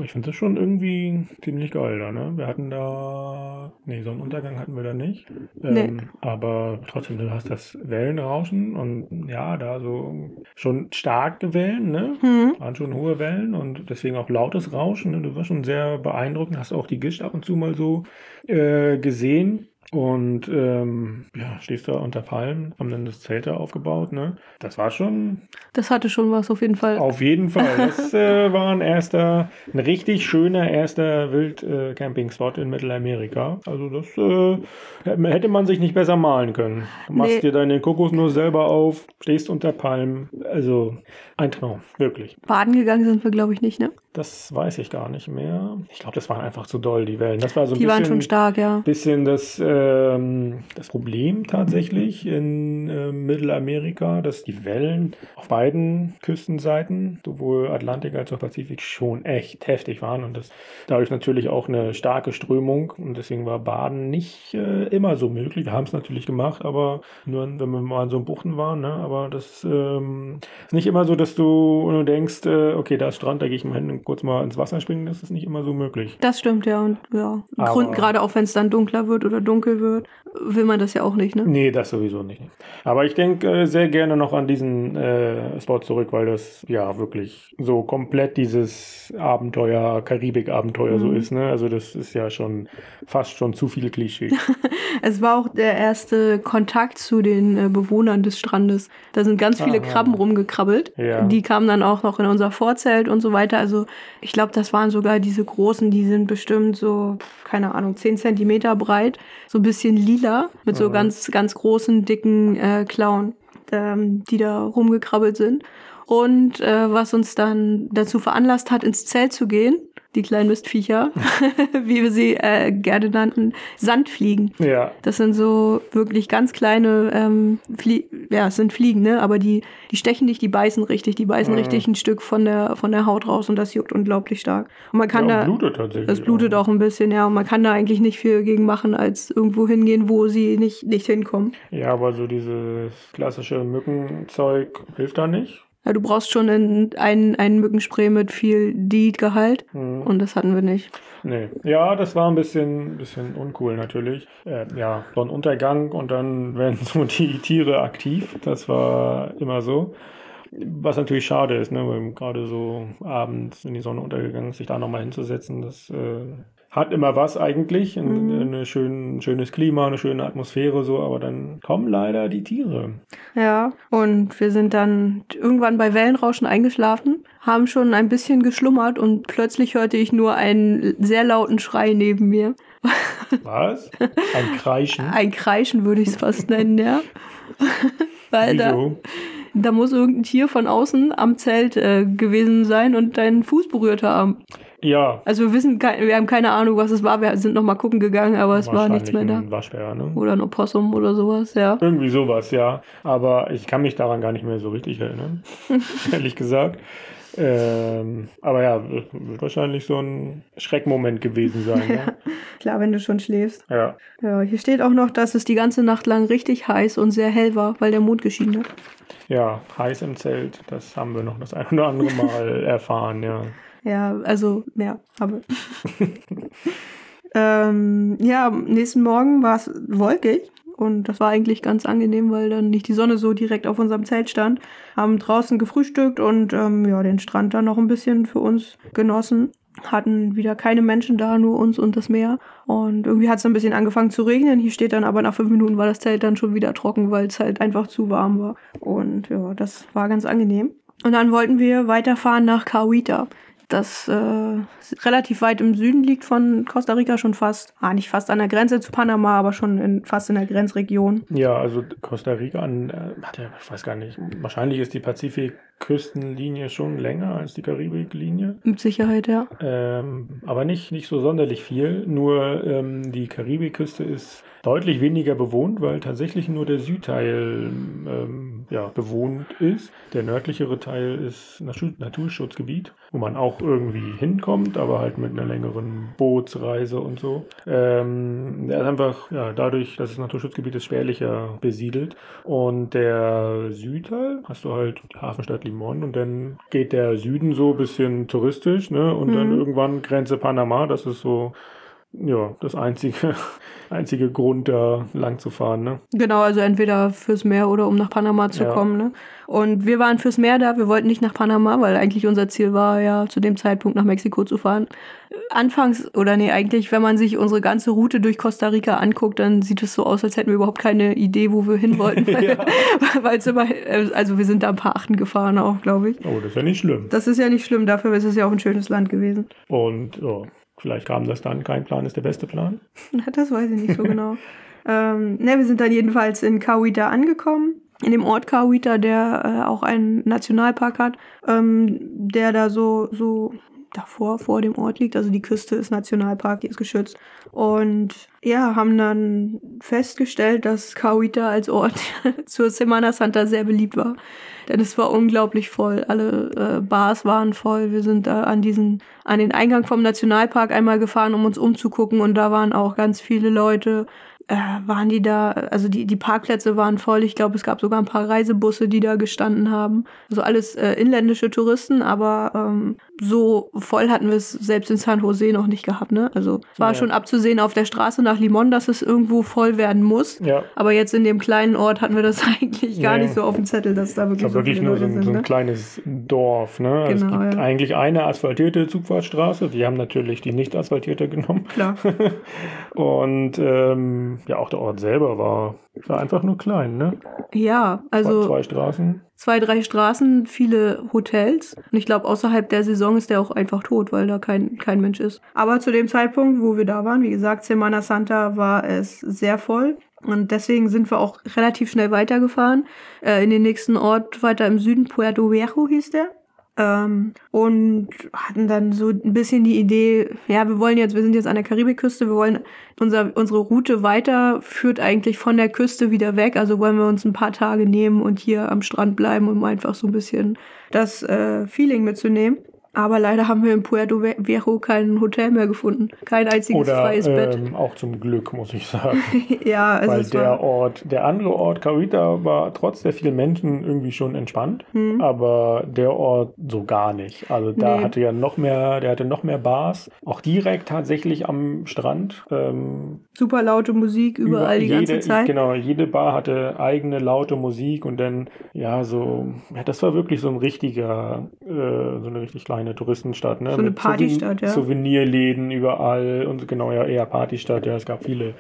Ich finde das schon irgendwie ziemlich geil da, ne? Wir hatten da, nee, Sonnenuntergang hatten wir da nicht. Ähm, Nee. Aber trotzdem, du hast das Wellenrauschen und ja, da so schon starke Wellen, ne? Hm. Waren schon hohe Wellen und deswegen auch lautes Rauschen. Ne? Du warst schon sehr beeindruckend, hast auch die Gischt ab und zu mal so äh, gesehen. Und ähm, ja, stehst da unter Palmen, haben dann das Zelt da aufgebaut, ne? Das war schon Das hatte schon was auf jeden Fall. auf jeden Fall. Das [LAUGHS] äh, war ein erster, ein richtig schöner erster Wild-Camping-Spot in Mittelamerika. Also das äh, hätte man sich nicht besser malen können. Machst Nee. dir deine Kokosnuss selber auf, stehst unter Palmen. Also ein Traum, wirklich. Baden gegangen sind wir, glaube ich, nicht, ne? Das weiß ich gar nicht mehr. Ich glaube, das waren einfach zu doll, die Wellen. Das war so ein Die bisschen, waren schon stark, ja. bisschen das, ähm, das Problem tatsächlich in äh, Mittelamerika, dass die Wellen auf beiden Küstenseiten, sowohl Atlantik als auch Pazifik, schon echt heftig waren und das dadurch natürlich auch eine starke Strömung und deswegen war Baden nicht äh, immer so möglich. Wir haben es natürlich gemacht, aber nur wenn wir mal in so Buchten waren, ne? aber das ähm, ist nicht immer so, dass du, du denkst, äh, okay, da ist Strand, da gehe ich mal hin und kurz mal ins Wasser springen, das ist nicht immer so möglich. Das stimmt, ja. Und ja, Aber- Grund, gerade auch wenn es dann dunkler wird oder dunkel wird, will man das ja auch nicht, ne? Nee, das sowieso nicht. Aber ich denke äh, sehr gerne noch an diesen äh, Spot zurück, weil das ja wirklich so komplett dieses Abenteuer, Karibik-Abenteuer so Mhm. ist. Ne? Also das ist ja schon fast schon zu viel Klischee. [LAUGHS] Es war auch der erste Kontakt zu den äh, Bewohnern des Strandes. Da sind ganz viele Aha. Krabben rumgekrabbelt. Ja. Die kamen dann auch noch in unser Vorzelt und so weiter. Also ich glaube, das waren sogar diese großen, die sind bestimmt so, keine Ahnung, 10 Zentimeter breit, so ein bisschen lila, mit so Mhm. ganz, ganz großen, dicken äh, Klauen, ähm, die da rumgekrabbelt sind. Und äh, was uns dann dazu veranlasst hat, ins Zelt zu gehen, die kleinen Mistviecher, [LAUGHS] wie wir sie äh, gerne nannten, Sandfliegen. ja, Das sind so wirklich ganz kleine, ähm, Flie ja, es sind Fliegen, ne? Aber die, die stechen dich, die beißen richtig, die beißen Mhm. richtig ein Stück von der, von der Haut raus und das juckt unglaublich stark. Und man kann ja da, blutet tatsächlich. es blutet auch ein bisschen, ja, und man kann da eigentlich nicht viel gegen machen, als irgendwo hingehen, wo sie nicht, nicht hinkommen. Ja, aber so dieses klassische Mückenzeug hilft da nicht. Ja, du brauchst schon ein, ein, ein Mückenspray mit viel DEET-Gehalt Mhm. und das hatten wir nicht. Nee. Ja, das war ein bisschen, bisschen uncool natürlich. Äh, ja, Sonnenuntergang und dann [LAUGHS] werden so die Tiere aktiv. Das war immer so. Was natürlich schade ist, ne, weil gerade so abends, wenn die Sonne untergegangen ist, sich da nochmal hinzusetzen, das äh, hat immer was eigentlich. Ein, Mhm. eine schön, schönes Klima, eine schöne Atmosphäre, so, aber dann kommen leider die Tiere. Ja, und wir sind dann irgendwann bei Wellenrauschen eingeschlafen, haben schon ein bisschen geschlummert und plötzlich hörte ich nur einen sehr lauten Schrei neben mir. [LAUGHS] Was? Ein Kreischen? Ein Kreischen würde ich es fast nennen, ja. [LAUGHS] Weil da, da muss irgendein Tier von außen am Zelt äh, gewesen sein und deinen Fuß berührt haben. Ja. Also wir wissen, wir haben keine Ahnung, was es war. Wir sind noch mal gucken gegangen, aber es war nichts mehr da. ein Waschbär, ne? Oder ein Opossum oder sowas, ja. Irgendwie sowas, ja. Aber ich kann mich daran gar nicht mehr so richtig erinnern, [LAUGHS] ehrlich gesagt. Ähm, aber ja, wird wahrscheinlich so ein Schreckmoment gewesen sein. [LAUGHS] Ne? Klar, wenn du schon schläfst. Ja. Ja, hier steht auch noch, dass es die ganze Nacht lang richtig heiß und sehr hell war, weil der Mond geschienen hat. ja, heiß im Zelt, das haben wir noch das ein oder andere Mal [LAUGHS] erfahren, ja. Ja, also, ja, aber. ähm, ja, am nächsten Morgen war es wolkig und das war eigentlich ganz angenehm, weil dann nicht die Sonne so direkt auf unserem Zelt stand. Haben draußen gefrühstückt und ähm, ja, den Strand dann noch ein bisschen für uns genossen. Hatten wieder keine Menschen da, nur uns und das Meer. Und irgendwie hat es ein bisschen angefangen zu regnen. Hier steht dann aber nach fünf Minuten war das Zelt dann schon wieder trocken, weil es halt einfach zu warm war. Und ja, das war ganz angenehm. Und dann wollten wir weiterfahren nach Cahuita das äh, relativ weit im Süden liegt von Costa Rica, schon fast, ah, nicht fast an der Grenze zu Panama, aber schon in, fast in der Grenzregion. Ja, also Costa Rica an, äh, ich weiß gar nicht, wahrscheinlich ist die Pazifikküstenlinie schon länger als die Karibiklinie. Mit Sicherheit, ja. Ähm, aber nicht, nicht so sonderlich viel. Nur ähm, die Karibikküste ist deutlich weniger bewohnt, weil tatsächlich nur der Südteil ähm, ja, bewohnt ist. Der nördlichere Teil ist Natur Naturschutzgebiet, wo man auch irgendwie hinkommt, aber halt mit einer längeren Bootsreise und so. Ähm, er ist einfach ja, dadurch, dass es Naturschutzgebiet ist, spärlicher besiedelt. Und der Südteil hast du halt die Hafenstadt Limon und dann geht der Süden so ein bisschen touristisch, ne? Und dann Mhm. irgendwann Grenze Panama, das ist so ja, das einzige, [LAUGHS] einzige Grund, da lang zu fahren, ne? Genau, also entweder fürs Meer oder um nach Panama zu Ja. kommen. Ne? Und wir waren fürs Meer da, wir wollten nicht nach Panama, weil eigentlich unser Ziel war ja zu dem Zeitpunkt nach Mexiko zu fahren. Anfangs, oder nee, eigentlich, wenn man sich unsere ganze Route durch Costa Rica anguckt, dann sieht es so aus, als hätten wir überhaupt keine Idee, wo wir hin wollten. [LAUGHS] [LAUGHS] Weil es immer, also wir sind da ein paar Achten gefahren auch, glaube ich. Oh, das ist ja nicht schlimm. Das ist ja nicht schlimm, dafür ist es ja auch ein schönes Land gewesen. Und ja, vielleicht kam das dann, kein Plan ist der beste Plan. [LAUGHS] Das weiß ich nicht so genau. [LAUGHS] ähm, ne, wir sind dann jedenfalls in Cahuita angekommen. In dem Ort Cahuita, der äh, auch einen Nationalpark hat, ähm, der da so, so davor, vor dem Ort liegt. Also die Küste ist Nationalpark, die ist geschützt. Und ja, haben dann festgestellt, dass Cahuita als Ort [LAUGHS] zur Semana Santa sehr beliebt war. Denn es war unglaublich voll. Alle äh, Bars waren voll. Wir sind da an diesen, an den Eingang vom Nationalpark einmal gefahren, um uns umzugucken. Und da waren auch ganz viele Leute. Äh, waren die da, also die, die Parkplätze waren voll. Ich glaube, es gab sogar ein paar Reisebusse, die da gestanden haben. Also alles äh, inländische Touristen, aber ähm, so voll hatten wir es selbst in San Jose noch nicht gehabt. Ne? Also es war Ja. schon abzusehen auf der Straße nach Limon, dass es irgendwo voll werden muss. Ja. Aber jetzt in dem kleinen Ort hatten wir das [LAUGHS] eigentlich gar Nee. nicht so auf dem Zettel, dass da Ich wirklich glaube so wirklich nur so sind. so ein ne? kleines Dorf. Ne? es Genau, gibt ja. eigentlich eine asphaltierte Zugfahrtstraße. Wir haben natürlich die nicht asphaltierte genommen. Klar. [LAUGHS] Und ähm, ja, auch der Ort selber war, war einfach nur klein. Ne? Ja, Zwei- also zwei Straßen. zwei, drei Straßen, viele Hotels. Und ich glaube, außerhalb der Saison ist der auch einfach tot, weil da kein, kein Mensch ist. Aber zu dem Zeitpunkt, wo wir da waren, wie gesagt, Semana Santa war es sehr voll. Und deswegen sind wir auch relativ schnell weitergefahren. Äh, in den nächsten Ort weiter im Süden, Puerto Viejo hieß der. Ähm, und hatten dann so ein bisschen die Idee, ja, wir wollen jetzt, wir sind jetzt an der Karibikküste, wir wollen, unser, unsere Route weiter führt eigentlich von der Küste wieder weg, also wollen wir uns ein paar Tage nehmen und hier am Strand bleiben, um einfach so ein bisschen das äh, Feeling mitzunehmen. Aber leider haben wir in Puerto Viejo kein Hotel mehr gefunden. Kein einziges Oder freies Bett. ähm, auch zum Glück, muss ich sagen. [LAUGHS] ja, also Weil der war, Ort, der andere Ort, Carita, war trotz der vielen Menschen irgendwie schon entspannt, aber der Ort so gar nicht. Also da Nee. hatte ja noch mehr, der hatte noch mehr Bars, auch direkt tatsächlich am Strand. Ähm, super laute Musik überall die jede, ganze Zeit. Genau, jede Bar hatte eigene laute Musik und dann, ja, so, ja, das war wirklich so ein richtiger, äh, so eine richtig kleine Touristenstadt, ne? So eine Partystadt, ja. Souvenirläden überall und genau, ja, eher Partystadt, ja, es gab viele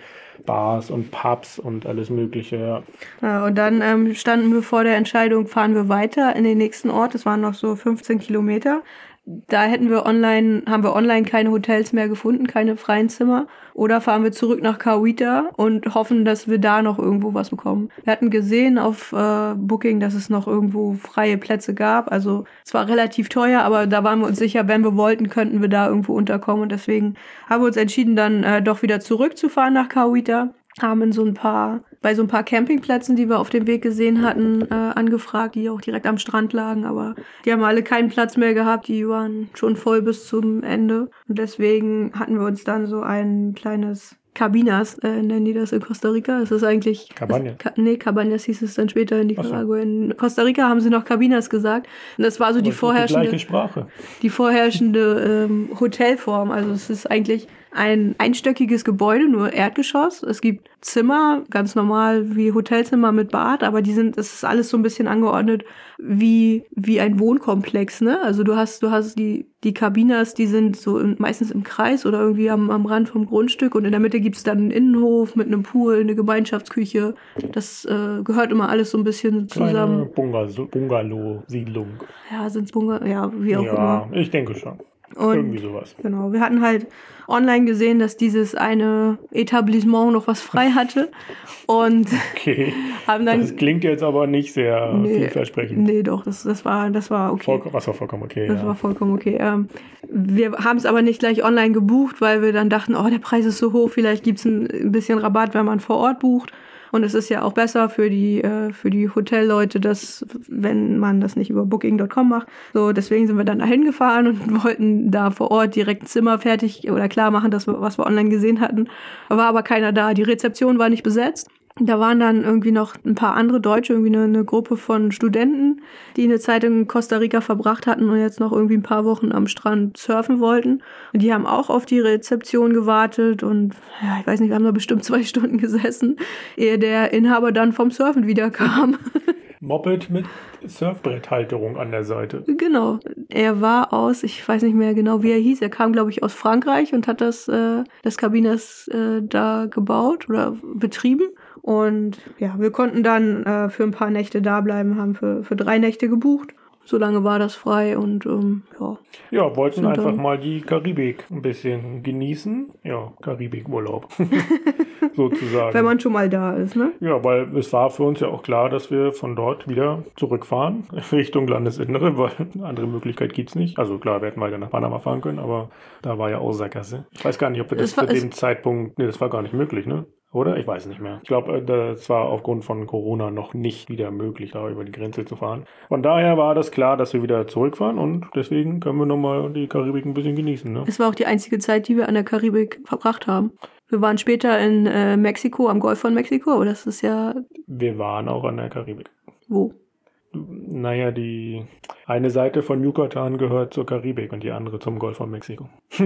Bars und Pubs und alles Mögliche, ja. Ja, und dann ähm, standen wir vor der Entscheidung, fahren wir weiter in den nächsten Ort. Das waren noch so 15 Kilometer. Da hätten wir online, haben wir online keine Hotels mehr gefunden, keine freien Zimmer. Oder fahren wir zurück nach Kawita und hoffen, dass wir da noch irgendwo was bekommen. Wir hatten gesehen auf äh, Booking, dass es noch irgendwo freie Plätze gab. Also es war relativ teuer, aber da waren wir uns sicher, wenn wir wollten, könnten wir da irgendwo unterkommen. Und deswegen haben wir uns entschieden, dann äh, doch wieder zurückzufahren nach Kawita haben in so ein paar, bei so ein paar Campingplätzen, die wir auf dem Weg gesehen hatten, äh, angefragt, die auch direkt am Strand lagen, aber die haben alle keinen Platz mehr gehabt, die waren schon voll bis zum Ende. Und deswegen hatten wir uns dann so ein kleines Cabinas, äh, nennen die das in Costa Rica. Es ist eigentlich. Cabañas. Ka nee, Cabanas hieß es dann später in Ach so. Nicaragua. In Costa Rica haben sie noch Cabinas gesagt. Und das war so die Die vorherrschende Sprache. die vorherrschende ähm, Hotelform. Also es ist eigentlich ein einstöckiges Gebäude, nur Erdgeschoss. Es gibt Zimmer, ganz normal wie Hotelzimmer mit Bad, aber die sind, es ist alles so ein bisschen angeordnet wie, wie ein Wohnkomplex, ne? Also du hast, du hast die, die Kabinas, die sind so im, meistens im Kreis oder irgendwie am, am Rand vom Grundstück und in der Mitte gibt's dann einen Innenhof mit einem Pool, eine Gemeinschaftsküche. Das äh, gehört immer alles so ein bisschen zusammen. Bungalow- Bungalow-Siedlung. Ja, sind's Bunga, ja, wie auch immer. Ja, ich denke schon. Und Irgendwie sowas. Genau, wir hatten halt online gesehen, dass dieses eine Etablissement noch was frei hatte und [LAUGHS] Okay. haben dann Das klingt jetzt aber nicht sehr Nee, vielversprechend. nee, doch, das, das war das war okay. Vollkommen, was war vollkommen okay. Das ja. war vollkommen okay. Ähm, wir haben es aber nicht gleich online gebucht, weil wir dann dachten, oh, der Preis ist so hoch, vielleicht gibt's ein, ein bisschen Rabatt, wenn man vor Ort bucht. Und es ist ja auch besser für die, äh, für die Hotelleute, dass, wenn man das nicht über Booking.com macht. So, deswegen sind wir dann dahin gefahren und [LAUGHS] wollten da vor Ort direkt Zimmer fertig oder klar machen, das, was wir online gesehen hatten. War aber keiner da. Die Rezeption war nicht besetzt. Da waren dann irgendwie noch ein paar andere Deutsche, irgendwie eine, eine Gruppe von Studenten, die eine Zeit in Costa Rica verbracht hatten und jetzt noch irgendwie ein paar Wochen am Strand surfen wollten. Und die haben auch auf die Rezeption gewartet und ja, ich weiß nicht, wir haben da bestimmt zwei [LAUGHS] Stunden gesessen, ehe der Inhaber dann vom Surfen wiederkam. [LAUGHS] Moped mit Surfbretthalterung an der Seite. genau. Er war aus, ich weiß nicht mehr genau, wie er hieß. Er kam, glaube ich, aus Frankreich und hat das, äh, das Kabinas äh, da gebaut oder betrieben. Und ja, wir konnten dann äh, für ein paar Nächte da bleiben, haben für, für drei Nächte gebucht. So lange war das frei und ähm, ja. Ja, wollten einfach mal die Karibik ein bisschen genießen. Ja, Karibikurlaub. [LAUGHS] Sozusagen. Wenn man schon mal da ist, ne? ja, weil es war für uns ja auch klar, dass wir von dort wieder zurückfahren [LAUGHS] Richtung Landesinnere, weil eine andere Möglichkeit gibt's nicht. Also klar, wir hätten weiter nach Panama fahren können, aber da war ja auch Sackgasse. Ich weiß gar nicht, ob wir das Es war- zu es- dem Zeitpunkt, nee, das war gar nicht möglich, ne? Oder? Ich weiß nicht mehr. Ich glaube, äh, das war aufgrund von Corona noch nicht wieder möglich, da über die Grenze zu fahren. Von daher war das klar, dass wir wieder zurückfahren und deswegen können wir nochmal die Karibik ein bisschen genießen. Ne? Es war auch die einzige Zeit, die wir an der Karibik verbracht haben. Wir waren später in äh, Mexiko, am Golf von Mexiko, aber das ist ja Wir waren auch an der Karibik. wo? Naja, die eine Seite von Yucatan gehört zur Karibik und die andere zum Golf von Mexiko. [LAUGHS]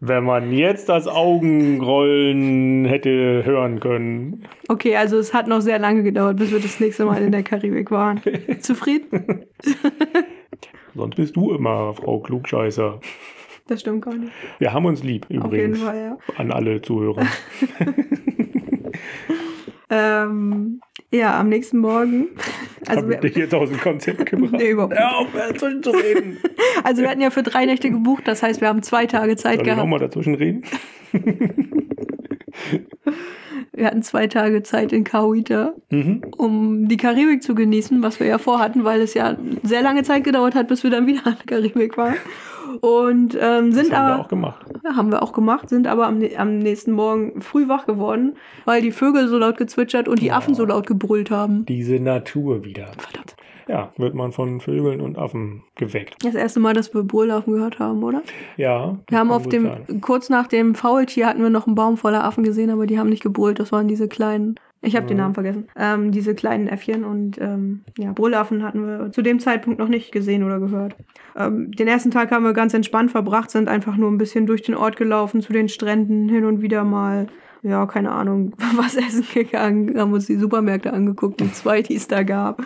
Wenn man jetzt das Augenrollen hätte hören können. Okay, also es hat noch sehr lange gedauert, bis wir das nächste Mal in der [LAUGHS] Karibik waren. Zufrieden? [LAUGHS] Sonst bist du immer Frau Klugscheißer. Das stimmt gar nicht. Wir haben uns lieb Auf jeden übrigens. Fall, ja. An alle Zuhörer. [LAUGHS] Ähm, ja, am nächsten Morgen. Also Hab wir, ich dich jetzt aus dem Konzept [LAUGHS] gebracht? Nee, überhaupt nicht. Hör auf, dazwischen zu reden. [LAUGHS] also wir hatten ja für drei Nächte gebucht, das heißt, wir haben zwei Tage Zeit Soll ich gehabt. nochmal dazwischen reden? [LAUGHS] Wir hatten zwei Tage Zeit in Kauita, Mhm. um die Karibik zu genießen, was wir ja vorhatten, weil es ja sehr lange Zeit gedauert hat, bis wir dann [LAUGHS] wieder an der Karibik waren. Und ähm, sind Das haben aber wir auch gemacht. Ja, haben wir auch gemacht, sind aber am, am nächsten Morgen früh wach geworden, weil die Vögel so laut gezwitschert und die Affen so laut gebrüllt haben. Diese Natur wieder. Verdammt. Ja, wird man von Vögeln und Affen geweckt. Das erste Mal, dass wir Brüllaffen gehört haben, oder? Ja. Wir haben auf dem, sein. kurz nach dem Faultier hatten wir noch einen Baum voller Affen gesehen, aber die haben nicht gebrüllt. Das waren diese kleinen, ich habe den Mhm. Namen vergessen, ähm, diese kleinen Äffchen und ähm, ja, Brüllaffen hatten wir zu dem Zeitpunkt noch nicht gesehen oder gehört. Ähm, den ersten Tag haben wir ganz entspannt verbracht, sind einfach nur ein bisschen durch den Ort gelaufen, zu den Stränden hin und wieder mal. Ja, keine Ahnung, [LAUGHS] was essen gegangen, haben uns die Supermärkte angeguckt, die zwei, die es da gab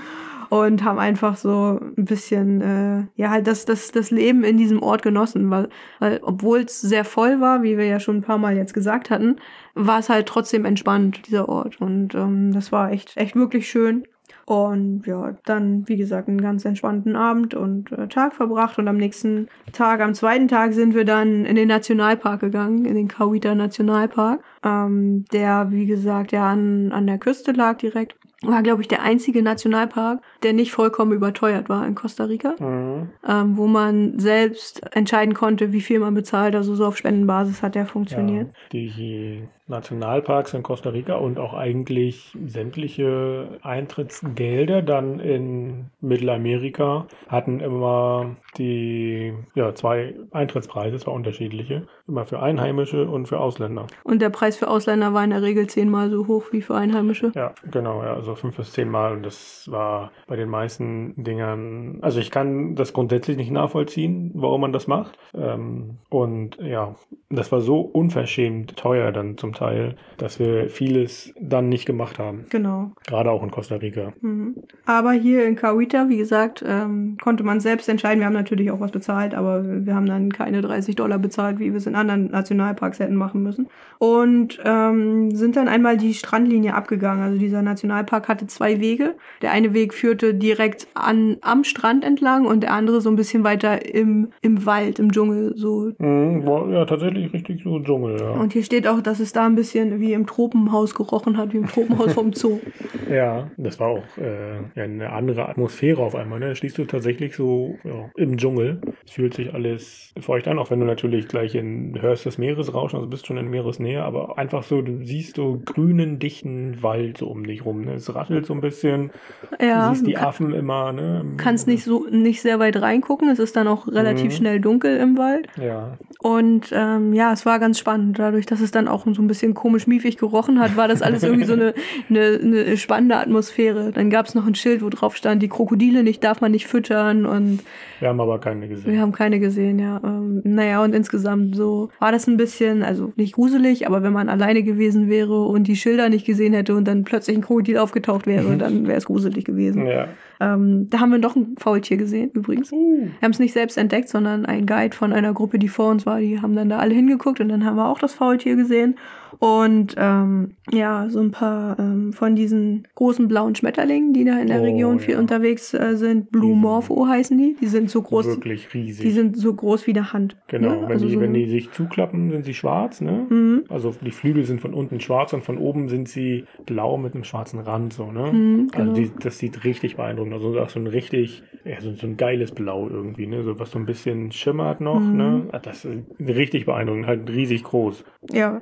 und haben einfach so ein bisschen, äh, ja, halt das, das, das Leben in diesem Ort genossen, weil, weil obwohl es sehr voll war, wie wir ja schon ein paar Mal jetzt gesagt hatten, war es halt trotzdem entspannt, dieser Ort. Und ähm, das war echt, echt wirklich schön. Und ja, dann, wie gesagt, einen ganz entspannten Abend und äh, Tag verbracht. Und am nächsten Tag, am zweiten Tag, sind wir dann in den Nationalpark gegangen, in den Kauita Nationalpark, ähm, der, wie gesagt, ja an, an der Küste lag direkt. War, glaube ich, der einzige Nationalpark, der nicht vollkommen überteuert war in Costa Rica, Mhm. ähm, wo man selbst entscheiden konnte, wie viel man bezahlt. Also so auf Spendenbasis hat der funktioniert. Ja, die Nationalparks in Costa Rica und auch eigentlich sämtliche Eintrittsgelder dann in Mittelamerika hatten immer die ja, zwei Eintrittspreise, es war unterschiedliche, immer für Einheimische und für Ausländer. Und der Preis für Ausländer war in der Regel zehnmal so hoch wie für Einheimische. Ja, genau, ja, also fünf bis zehn Mal und das war bei den meisten Dingern, also ich kann das grundsätzlich nicht nachvollziehen, warum man das macht. Ähm, und ja, das war so unverschämt teuer dann zum Teil, dass wir vieles dann nicht gemacht haben. Genau. Gerade auch in Costa Rica. Mhm. Aber hier in Kauita, wie gesagt, ähm, konnte man selbst entscheiden. Wir haben natürlich auch was bezahlt, aber wir haben dann keine 30 Dollar bezahlt, wie wir es in anderen Nationalparks hätten machen müssen. Und ähm, sind dann einmal die Strandlinie abgegangen. Also dieser Nationalpark hatte zwei Wege. Der eine Weg führte direkt an, am Strand entlang und der andere so ein bisschen weiter im, im Wald, im Dschungel. So. Mhm, war ja tatsächlich richtig so Dschungel, ja. Und hier steht auch, dass es da ein bisschen wie im Tropenhaus gerochen hat, wie im Tropenhaus vom Zoo. [LAUGHS] Ja, das war auch äh, eine andere Atmosphäre auf einmal. Ne? Da stehst du tatsächlich so ja, im Dschungel. Es fühlt sich alles feucht an, auch wenn du natürlich gleich in, hörst das Meeresrauschen, also bist schon in Meeresnähe, aber einfach so, du siehst so grünen, dichten Wald so um dich rum. Ne? Es raschelt so ein bisschen. Ja, du siehst die kann- Affen immer. Ne? kannst nicht so nicht sehr weit reingucken. Es ist dann auch relativ Mhm. schnell dunkel im Wald. Ja, Und ähm, ja, es war ganz spannend. Dadurch, dass es dann auch so ein bisschen komisch miefig gerochen hat, war das alles irgendwie so eine, eine, eine spannende Atmosphäre. Dann gab es noch ein Schild, wo drauf stand, die Krokodile nicht darf man nicht füttern und wir haben aber keine gesehen. wir haben keine gesehen, ja. Ähm, naja, und insgesamt so war das ein bisschen, also nicht gruselig, aber wenn man alleine gewesen wäre und die Schilder nicht gesehen hätte und dann plötzlich ein Krokodil aufgetaucht wäre, dann wäre es gruselig gewesen. Ja. Ähm, da haben wir noch ein Faultier gesehen, übrigens. Uh. Wir haben es nicht selbst entdeckt, sondern ein Guide von einer Gruppe, die vor uns war. Die haben dann da alle hingeguckt und dann haben wir auch das Faultier gesehen. Und ähm, ja, so ein paar ähm, von diesen großen blauen Schmetterlingen, die da in der Oh, Region viel ja. unterwegs äh, sind. Blue Die sind- Morpho heißen die. Die sind so groß, Wirklich riesig. die sind so groß wie eine Hand. genau, ne? wenn, Also die, so, wenn die sich zuklappen, sind sie schwarz, ne? Mhm. Also die Flügel sind von unten schwarz und von oben sind sie blau mit einem schwarzen Rand, so, ne? Mhm, Also genau. die, das sieht richtig beeindruckend aus. Also auch so ein richtig, ja, so, so ein geiles Blau irgendwie, ne? So was so ein bisschen schimmert noch, Mhm. ne? Ah, Das ist richtig beeindruckend, halt riesig groß. Ja.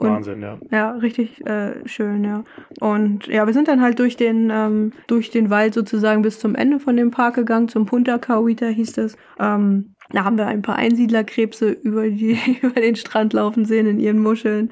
Und Wahnsinn, ja. Ja, richtig äh, schön, ja. Und ja, wir sind dann halt durch den, ähm, durch den Wald sozusagen bis zum Ende von dem Park gegangen, zum Punta Kauita hieß es. Ähm, da haben wir ein paar Einsiedlerkrebse über, die, [LAUGHS] über den Strand laufen sehen in ihren Muscheln.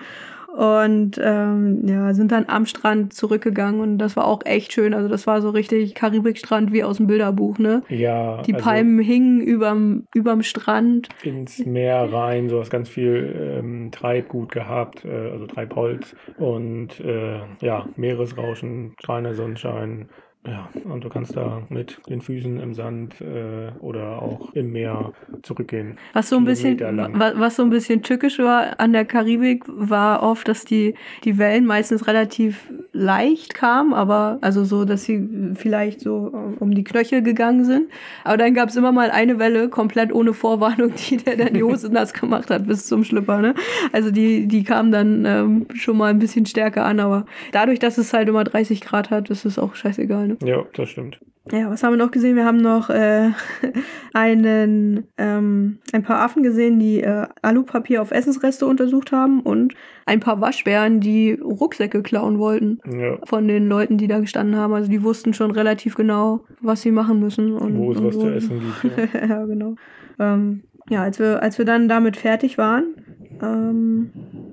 Und ähm, ja, sind dann am Strand zurückgegangen und das war auch echt schön. Also das war so richtig Karibikstrand wie aus dem Bilderbuch, ne? Ja, Die also Palmen hingen überm, überm Strand. ins Meer rein, so hast ganz viel ähm, Treibgut gehabt, äh, also Treibholz und äh, ja, Meeresrauschen, strahlender Sonnenschein. Ja, und du kannst da mit den Füßen im Sand äh, oder auch im Meer zurückgehen. Was so ein bisschen, was so ein bisschen tückisch war an der Karibik, war oft, dass die, die Wellen meistens relativ leicht kamen, aber also so, dass sie vielleicht so äh, um die Knöchel gegangen sind. Aber dann gab es immer mal eine Welle komplett ohne Vorwarnung, [LAUGHS] die der dann die Hose nass gemacht hat bis zum Schlüpper. Ne? Also die, die kam dann ähm, schon mal ein bisschen stärker an, aber dadurch, dass es halt immer 30 Grad hat, ist es auch scheißegal. Ne? Ja, das stimmt. Ja, was haben wir noch gesehen? Wir haben noch äh, [LAUGHS] einen, ähm, ein paar Affen gesehen, die äh, Alupapier auf Essensreste untersucht haben und ein paar Waschbären, die Rucksäcke klauen wollten Ja. von den Leuten, die da gestanden haben. Also die wussten schon relativ genau, was sie machen müssen. Und, Wo es was zu essen gibt. [LAUGHS] Ja. ja, genau. Ähm, ja, als wir, als wir dann damit fertig waren, ähm,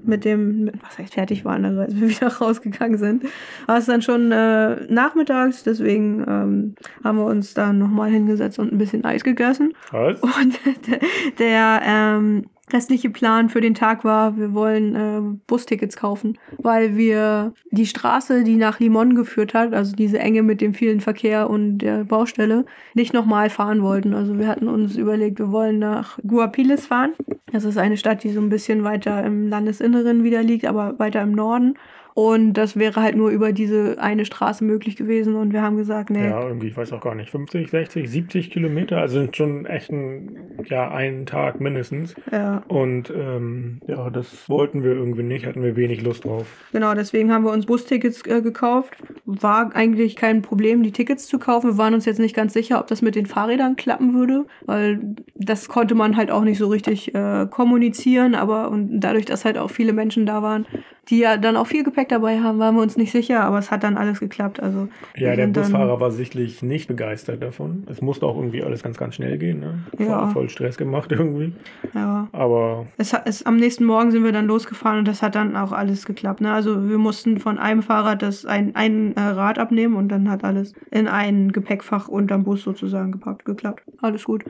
mit dem, was heißt fertig waren, also als wir [LAUGHS] wieder rausgegangen sind, war es dann schon äh, nachmittags, deswegen ähm, haben wir uns dann nochmal hingesetzt und ein bisschen Eis gegessen. Was? Und [LAUGHS] der, der ähm, restliche Plan für den Tag war, wir wollen ähm, Bustickets kaufen, weil wir die Straße, die nach Limon geführt hat, also diese Enge mit dem vielen Verkehr und der Baustelle, nicht nochmal fahren wollten. Also wir hatten uns überlegt, wir wollen nach Guapiles fahren. Das ist eine Stadt, die so ein bisschen weiter im Landesinneren wieder liegt, aber weiter im Norden. Und das wäre halt nur über diese eine Straße möglich gewesen. Und wir haben gesagt, nee, Ja, irgendwie, ich weiß auch gar nicht, 50, 60, 70 Kilometer, also sind schon echt ein, ja, einen Tag mindestens. ja. Und ähm, ja, das wollten wir irgendwie nicht, hatten wir wenig Lust drauf. Genau, deswegen haben wir uns Bustickets äh, gekauft. War eigentlich kein Problem, die Tickets zu kaufen. Wir waren uns jetzt nicht ganz sicher, ob das mit den Fahrrädern klappen würde, weil das konnte man halt auch nicht so richtig äh, kommunizieren. Aber und dadurch, dass halt auch viele Menschen da waren, die ja dann auch viel Gepäck dabei haben, waren wir uns nicht sicher. Aber es hat dann alles geklappt. Also Ja, der Busfahrer war sichtlich nicht begeistert davon. Es musste auch irgendwie alles ganz, ganz schnell gehen. Ne? Ja. Voll, Stress gemacht [LAUGHS] irgendwie. Ja. Aber Es es, am nächsten Morgen sind wir dann losgefahren und das hat dann auch alles geklappt. Ne? Also wir mussten von einem Fahrrad das ein, ein äh, Rad abnehmen und dann hat alles in ein Gepäckfach unterm Bus sozusagen gepackt, geklappt. Alles gut.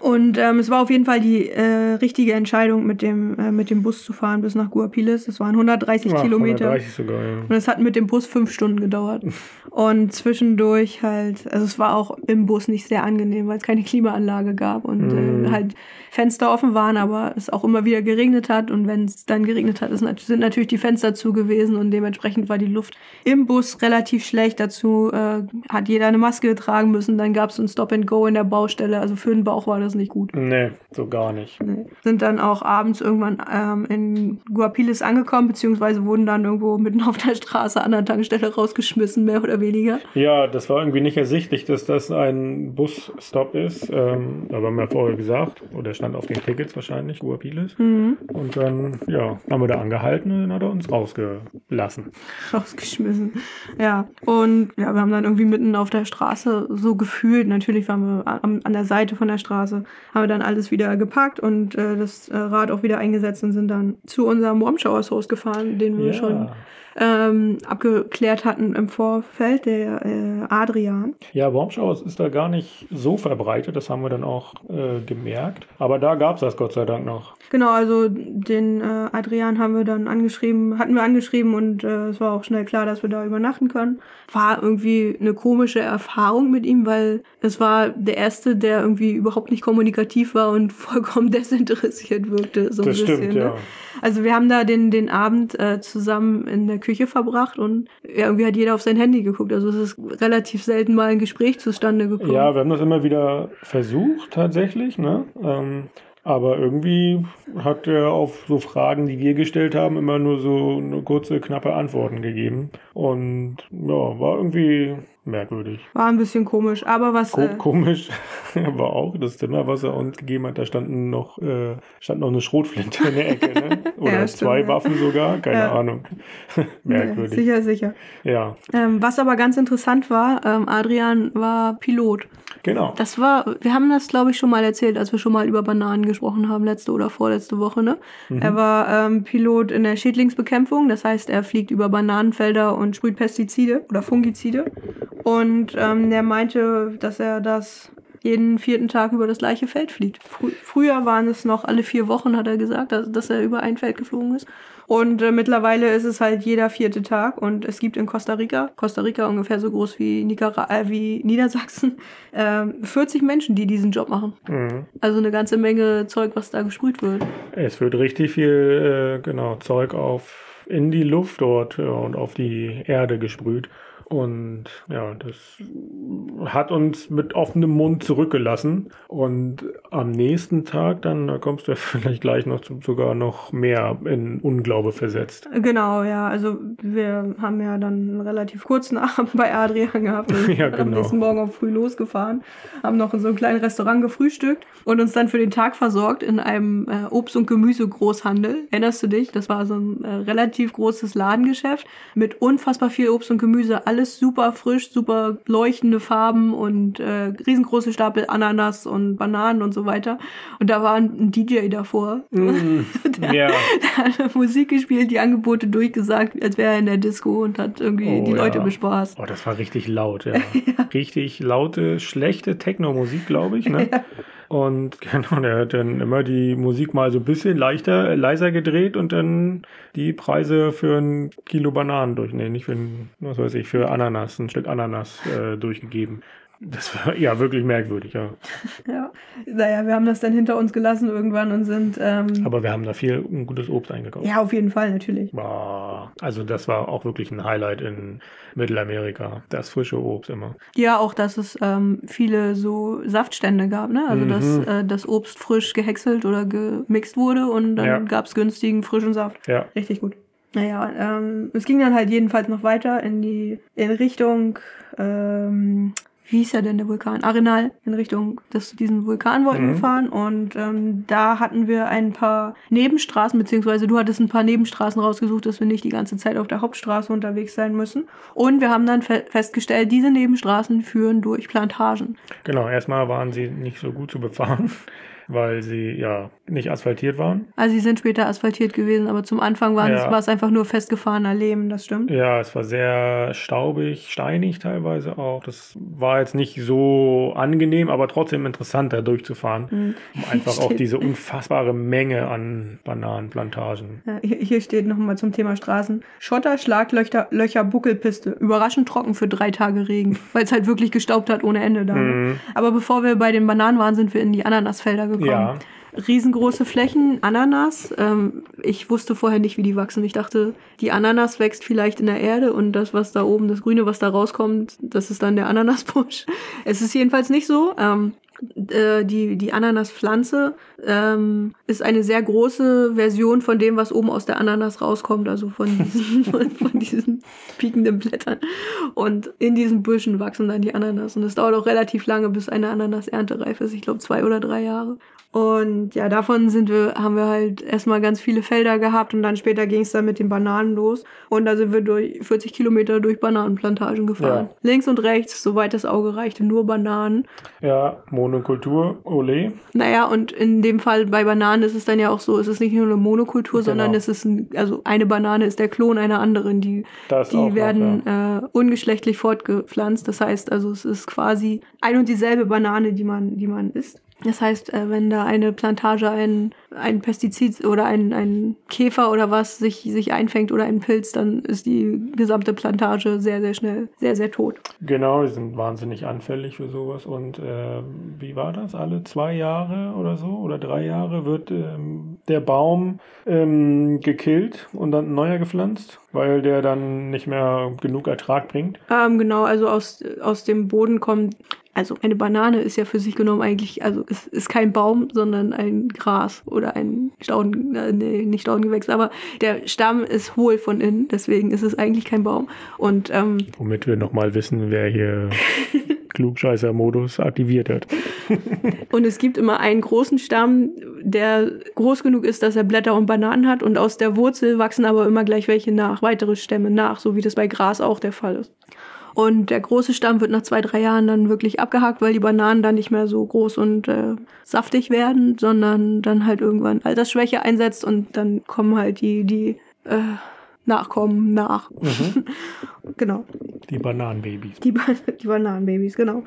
Und ähm, es war auf jeden Fall die äh, richtige Entscheidung, mit dem, äh, mit dem Bus zu fahren bis nach Guapiles. Das waren 130 ach, Kilometer. 130 sogar, ja. Und es hat mit dem Bus fünf Stunden gedauert. Und zwischendurch halt, also es war auch im Bus nicht sehr angenehm, weil es keine Klimaanlage gab und Mhm. äh, halt Fenster offen waren, aber es auch immer wieder geregnet hat. Und wenn es dann geregnet hat, sind natürlich die Fenster zu gewesen und dementsprechend war die Luft im Bus relativ schlecht. Dazu äh, hat jeder eine Maske tragen müssen. Dann gab es ein Stop and Go in der Baustelle. Also für den Bauch war das nicht gut. Nee, so gar nicht. Nee. Sind dann auch abends irgendwann ähm, in Guapiles angekommen, beziehungsweise wurden dann irgendwo mitten auf der Straße an der Tankstelle rausgeschmissen, mehr oder weniger. Ja, das war irgendwie nicht ersichtlich, dass das ein Busstop ist. Ähm, aber haben wir vorher gesagt, oder stand auf den Tickets wahrscheinlich, Guapiles. Mhm. Und dann, ja, haben wir da angehalten und dann hat er uns rausgelassen. Rausgeschmissen. Ja. Und ja, wir haben dann irgendwie mitten auf der Straße so gefühlt, natürlich waren wir an, an der Seite von der Straße, haben wir dann alles wieder gepackt und äh, das äh, Rad auch wieder eingesetzt und sind dann zu unserem Warm Showers Host gefahren, den wir Ja. schon ähm, abgeklärt hatten im Vorfeld, der äh, Adrian. Ja, Warmshowers ist da gar nicht so verbreitet, das haben wir dann auch äh, gemerkt. Aber da gab es das Gott sei Dank noch. Genau, also den äh, Adrian haben wir dann angeschrieben, hatten wir angeschrieben und äh, es war auch schnell klar, dass wir da übernachten können. War irgendwie eine komische Erfahrung mit ihm, weil es war der erste, der irgendwie überhaupt nicht kommunikativ war und [LAUGHS] vollkommen desinteressiert wirkte. So ein Das bisschen, stimmt, ne? ja. Also wir haben da den, den Abend äh, zusammen in der Küche verbracht und ja, irgendwie hat jeder auf sein Handy geguckt. Also es ist relativ selten mal ein Gespräch zustande gekommen. Ja, wir haben das immer wieder versucht tatsächlich, ne? Ähm, aber irgendwie hat er auf so Fragen, die wir gestellt haben, immer nur so eine kurze, knappe Antworten gegeben. Und ja, war irgendwie merkwürdig. War ein bisschen komisch, aber was... Ko äh, komisch [LAUGHS] war auch das Zimmer, was er uns gegeben hat. Da standen noch, äh, stand noch eine Schrotflinte in der Ecke, ne? [LAUGHS] Oder Ja, stimmt, zwei ja. Waffen sogar, keine Ja. Ahnung. [LAUGHS] merkwürdig. Sicher, sicher. Ja, Ähm, was aber ganz interessant war, ähm, Adrian war Pilot. Genau. Das war, wir haben das, glaube ich, schon mal erzählt, als wir schon mal über Bananen gesprochen haben, letzte oder vorletzte Woche, ne? Er war ähm, Pilot in der Schädlingsbekämpfung, das heißt, er fliegt über Bananenfelder und sprüht Pestizide oder Fungizide. Und ähm, der meinte, dass er das jeden vierten Tag über das gleiche Feld fliegt. Frü früher waren es noch alle vier Wochen, hat er gesagt, dass, dass er über ein Feld geflogen ist. Und äh, mittlerweile ist es halt jeder vierte Tag und es gibt in Costa Rica, Costa Rica ungefähr so groß wie, Nicara äh, wie Niedersachsen, [LAUGHS] ähm, 40 Menschen, die diesen Job machen. Mhm. Also eine ganze Menge Zeug, was da gesprüht wird. Es wird richtig viel äh, genau, Zeug auf in die Luft dort äh, und auf die Erde gesprüht. Und ja, das hat uns mit offenem Mund zurückgelassen. Und am nächsten Tag, dann da kommst du ja [LAUGHS] vielleicht gleich noch zu, sogar noch mehr in Unglaube versetzt. Genau, ja. Also wir haben ja dann einen relativ kurzen [LAUGHS] Abend bei Adrian gehabt. Und [LAUGHS] Ja, Am genau. nächsten Morgen auch früh losgefahren, haben noch in so einem kleinen Restaurant gefrühstückt und uns dann für den Tag versorgt in einem äh, Obst- und Gemüse-Großhandel. Erinnerst du dich? Das war so ein äh, relativ großes Ladengeschäft mit unfassbar viel Obst und Gemüse. Alles super frisch, super leuchtende Farben und äh, riesengroße Stapel Ananas und Bananen und so weiter. Und da war ein, DJ davor. [LAUGHS] Ja, Der hat Musik gespielt, die Angebote durchgesagt, als wäre er in der Disco und hat irgendwie Oh, die Leute ja. bespaßt. oh, das war richtig laut, ja. [LAUGHS] Richtig laute, schlechte Techno-Musik, glaube ich, ne? [LAUGHS] Und [LAUGHS] genau, der hat dann immer die Musik mal so ein bisschen leichter, leiser gedreht und dann die Preise für ein Kilo Bananen durch, nee, nicht für ein, was weiß ich, für Ananas, ein Stück Ananas äh, durchgegeben. Das war ja wirklich merkwürdig, ja. [LAUGHS] Ja. Naja, wir haben das dann hinter uns gelassen irgendwann und sind. Ähm, Aber wir haben da viel gutes Obst eingekauft. ja, auf jeden Fall, natürlich. Boah, also das war auch wirklich ein Highlight in Mittelamerika. Das frische Obst immer. Ja, auch, dass es ähm, viele so Saftstände gab, ne? Also, dass Mhm. äh, das Obst frisch gehäckselt oder gemixt wurde und dann Ja. gab's günstigen frischen Saft. Ja, Richtig gut. Naja, ähm, es ging dann halt jedenfalls noch weiter in die in Richtung, ähm, wie hieß ja denn der Vulkan? Arenal, in Richtung des, diesen Vulkan wollten Mhm. wir fahren und ähm, da hatten wir ein paar Nebenstraßen, beziehungsweise du hattest ein paar Nebenstraßen rausgesucht, dass wir nicht die ganze Zeit auf der Hauptstraße unterwegs sein müssen. Und wir haben dann fe festgestellt, diese Nebenstraßen führen durch Plantagen. genau. Erstmal waren sie nicht so gut zu befahren, weil sie ja nicht asphaltiert waren. Also sie sind später asphaltiert gewesen, aber zum Anfang waren es- Ja. war es einfach nur festgefahrener Lehm, das stimmt. Ja, es war sehr staubig, steinig teilweise auch. Das war jetzt nicht so angenehm, aber trotzdem interessant, da durchzufahren. Mhm. Um einfach auch diese unfassbare Menge an Bananenplantagen. Ja, hier, hier steht nochmal zum Thema Straßen. Schotter, Schlaglöcher, Löcher, Buckelpiste. Überraschend trocken für drei Tage Regen, [LAUGHS] weil es halt wirklich gestaubt hat ohne Ende da. ne? Mhm. Aber bevor wir bei den Bananen waren, sind wir in die Ananasfelder gekommen. Ja. Riesengroße Flächen, Ananas. Ähm, ich wusste vorher nicht, wie die wachsen. Ich dachte, die Ananas wächst vielleicht in der Erde und das, was da oben, das Grüne, was da rauskommt, das ist dann der Ananasbusch. [LAUGHS] Es ist jedenfalls nicht so. Ähm, äh, die, die Ananaspflanze ähm, ist eine sehr große Version von dem, was oben aus der Ananas rauskommt, also von diesen, [LAUGHS] von diesen piekenden Blättern. Und in diesen Büschen wachsen dann die Ananas. Und es dauert auch relativ lange, bis eine Ananas erntereif ist. Ich glaube zwei oder drei Jahre. Und ja, davon sind wir, haben wir halt erstmal ganz viele Felder gehabt und dann später ging es dann mit den Bananen los. Und da sind wir durch 40 Kilometer durch Bananenplantagen gefahren. Ja. Links und rechts, soweit das Auge reichte, nur Bananen. Ja, Monokultur, Ole. Naja, und in dem Fall bei Bananen ist es dann ja auch so, es ist nicht nur eine Monokultur, Genau. sondern es ist ein, also eine Banane ist der Klon einer anderen, die, Das die auch noch, werden äh, ungeschlechtlich fortgepflanzt. Das heißt also, es ist quasi ein und dieselbe Banane, die man, die man isst. Das heißt, äh, wenn da eine Plantage ein, ein Pestizid oder ein, ein Käfer oder was sich, sich einfängt oder ein Pilz, dann ist die gesamte Plantage sehr, sehr schnell sehr, sehr tot. Genau, die sind wahnsinnig anfällig für sowas. Und äh, wie war das? Alle zwei Jahre oder so oder drei Jahre wird ähm, der Baum ähm, gekillt und dann ein neuer gepflanzt, weil der dann nicht mehr genug Ertrag bringt. Ähm, genau, also aus, aus dem Boden kommt, also eine Banane ist ja für sich genommen eigentlich, also es ist kein Baum, sondern ein Gras oder ein Stauden, äh, nee, nicht Staudengewächs, aber der Stamm ist hohl von innen, deswegen ist es eigentlich kein Baum. Und ähm, Womit wir nochmal wissen, wer hier [LAUGHS] Klugscheißer-Modus aktiviert hat. Und es gibt immer einen großen Stamm, der groß genug ist, dass er Blätter und Bananen hat. Und aus der Wurzel wachsen aber immer gleich welche nach, weitere Stämme nach, so wie das bei Gras auch der Fall ist. Und der große Stamm wird nach zwei, drei Jahren dann wirklich abgehakt, weil die Bananen dann nicht mehr so groß und äh, saftig werden, sondern dann halt irgendwann Altersschwäche einsetzt und dann kommen halt die, die äh, Nachkommen nach. [LAUGHS] genau. Die Bananenbabys. Die, ba die Bananenbabys, genau.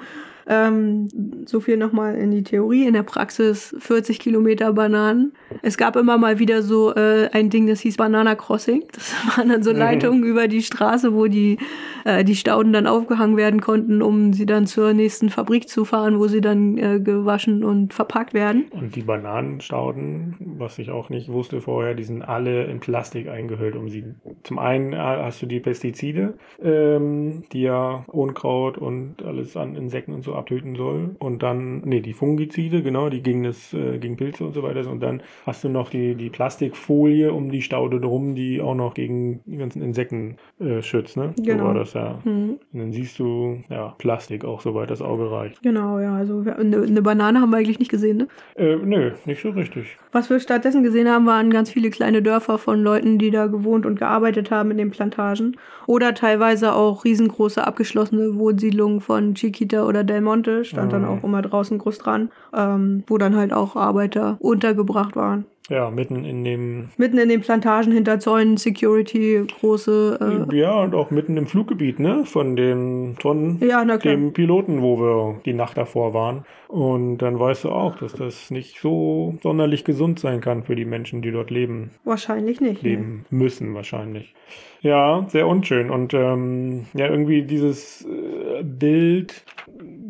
Ähm, so viel nochmal in die Theorie. In der Praxis 40 Kilometer Bananen. Es gab immer mal wieder so äh, ein Ding, das hieß Banana Crossing. Das [LAUGHS] waren dann so Mhm. Leitungen über die Straße, wo die, äh, die Stauden dann aufgehangen werden konnten, um sie dann zur nächsten Fabrik zu fahren, wo sie dann äh, gewaschen und verpackt werden. Und die Bananenstauden, was ich auch nicht wusste vorher, die sind alle in Plastik eingehüllt, um sie. Zum einen äh, hast du die Pestizide, ähm, die ja Unkraut und alles an Insekten und so abtöten soll. Und dann, nee, die Fungizide, genau, die gegen das, äh, gegen Pilze und so weiter. Und dann hast du noch die, die Plastikfolie um die Staude drum, die auch noch gegen die ganzen Insekten äh, schützt, ne? Genau. So war das ja. Mhm. Und dann siehst du, ja, Plastik auch, soweit das Auge reicht. Genau, ja. Also eine, eine Banane haben wir eigentlich nicht gesehen, ne? Äh, nö, nicht so richtig. Was wir stattdessen gesehen haben, waren ganz viele kleine Dörfer von Leuten, die da gewohnt und gearbeitet haben in den Plantagen. Oder teilweise auch riesengroße abgeschlossene Wohnsiedlungen von Chiquita oder Del Monte, stand dann Mhm. auch immer draußen groß dran, ähm, wo dann halt auch Arbeiter untergebracht waren. Ja, mitten in dem Mitten in den Plantagen hinter Zäunen, Security, große. Äh, Ja, und auch mitten im Fluggebiet, ne? Von den Tonnen, ja, na klar. dem Piloten, wo wir die Nacht davor waren. Und dann weißt du auch, dass das nicht so sonderlich gesund sein kann für die Menschen, die dort leben, Wahrscheinlich nicht. Ne? leben müssen wahrscheinlich. Ja, sehr unschön. Und ähm, ja, irgendwie dieses äh, Bild,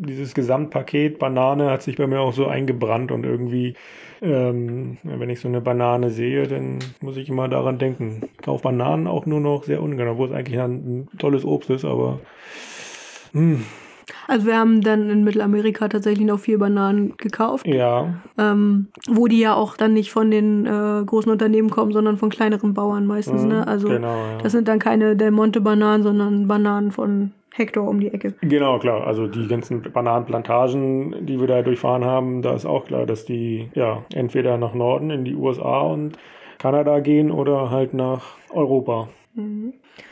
dieses Gesamtpaket Banane hat sich bei mir auch so eingebrannt und irgendwie, ähm, wenn ich so eine Banane sehe, dann muss ich immer daran denken. Ich kaufe Bananen auch nur noch sehr ungern, obwohl es eigentlich ein, tolles Obst ist, aber hm, Also wir haben dann in Mittelamerika tatsächlich noch vier Bananen gekauft. ja, ähm, wo die ja auch dann nicht von den äh, großen Unternehmen kommen, sondern von kleineren Bauern meistens. Mhm, Ne? Also genau, ja. das sind dann keine Del Monte Bananen, sondern Bananen von Hector um die Ecke. Genau, klar. Also die ganzen Bananenplantagen, die wir da durchfahren haben, da ist auch klar, dass die ja entweder nach Norden in die USA und Kanada gehen oder halt nach Europa.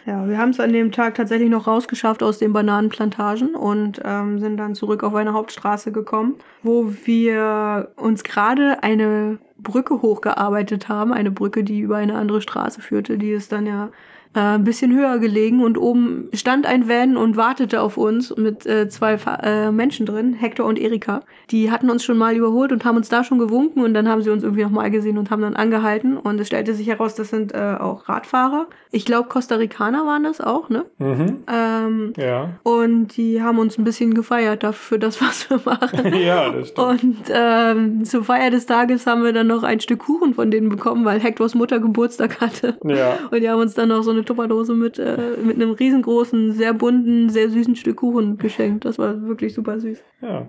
Ja, wir haben es an dem Tag tatsächlich noch rausgeschafft aus den Bananenplantagen und ähm, sind dann zurück auf eine Hauptstraße gekommen, wo wir uns gerade eine Brücke hochgearbeitet haben, eine Brücke, die über eine andere Straße führte, die ist dann ja äh, ein bisschen höher gelegen und oben stand ein Van und wartete auf uns mit äh, zwei Fa äh, Menschen drin, Hector und Erika. Die hatten uns schon mal überholt und haben uns da schon gewunken und dann haben sie uns irgendwie nochmal gesehen und haben dann angehalten und es stellte sich heraus, das sind äh, auch Radfahrer. Ich glaube, Costa Ricaner waren das auch, ne? Mhm. Ähm, Ja. und die haben uns ein bisschen gefeiert dafür, für das, was wir machen. [LAUGHS] ja, das stimmt. Und ähm, zur Feier des Tages haben wir dann noch ein Stück Kuchen von denen bekommen, weil Hectors Mutter Geburtstag hatte. Ja. Und die haben uns dann noch so eine Tupperdose mit, äh, mit einem riesengroßen, sehr bunten, sehr süßen Stück Kuchen geschenkt. Das war wirklich super süß. Ja.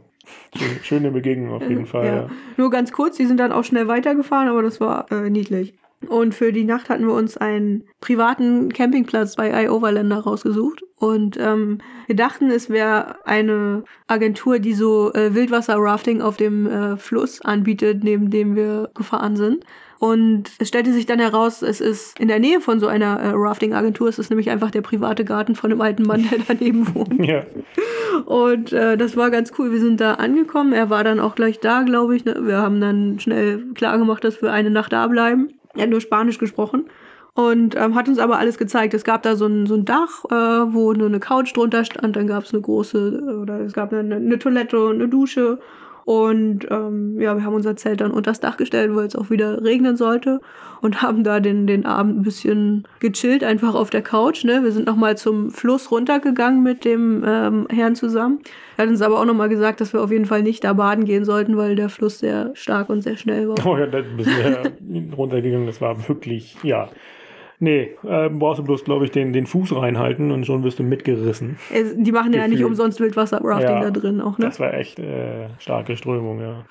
Schöne, schöne Begegnung auf jeden Fall. Ja. Ja. Nur ganz kurz, die sind dann auch schnell weitergefahren, aber das war äh, niedlich. Und für die Nacht hatten wir uns einen privaten Campingplatz bei iOverlander rausgesucht. Und ähm, wir dachten, es wäre eine Agentur, die so äh, Wildwasser-Rafting auf dem äh, Fluss anbietet, neben dem wir gefahren sind. Und es stellte sich dann heraus, es ist in der Nähe von so einer äh, Rafting-Agentur. Es ist nämlich einfach der private Garten von einem alten Mann, der daneben wohnt. [LAUGHS] ja. Und äh, das war ganz cool. Wir sind da angekommen. Er war dann auch gleich da, glaube ich. Ne? Wir haben dann schnell klar gemacht, dass wir eine Nacht da bleiben. Er hat nur Spanisch gesprochen und ähm, hat uns aber alles gezeigt. Es gab da so ein, so ein Dach, äh, wo nur eine Couch drunter stand. Dann gab es eine große, oder es gab eine, eine Toilette und eine Dusche. Und ähm, ja, wir haben unser Zelt dann unter das Dach gestellt, weil es auch wieder regnen sollte. Und [LAUGHS] haben da den, den Abend ein bisschen gechillt, einfach auf der Couch. Ne? Wir sind nochmal zum Fluss runtergegangen mit dem ähm, Herrn zusammen. Er hat uns aber auch nochmal gesagt, dass wir auf jeden Fall nicht da baden gehen sollten, weil der Fluss sehr stark und sehr schnell war. Oh ja, da bist [LAUGHS] du runtergegangen. Das war wirklich, ja. Nee, äh, brauchst du bloß, glaube ich, den, den Fuß reinhalten und schon wirst du mitgerissen. Es, die machen ja nicht umsonst Wildwasser-Rafting Ja. da drin auch, ne? Das war echt äh, starke Strömung, ja.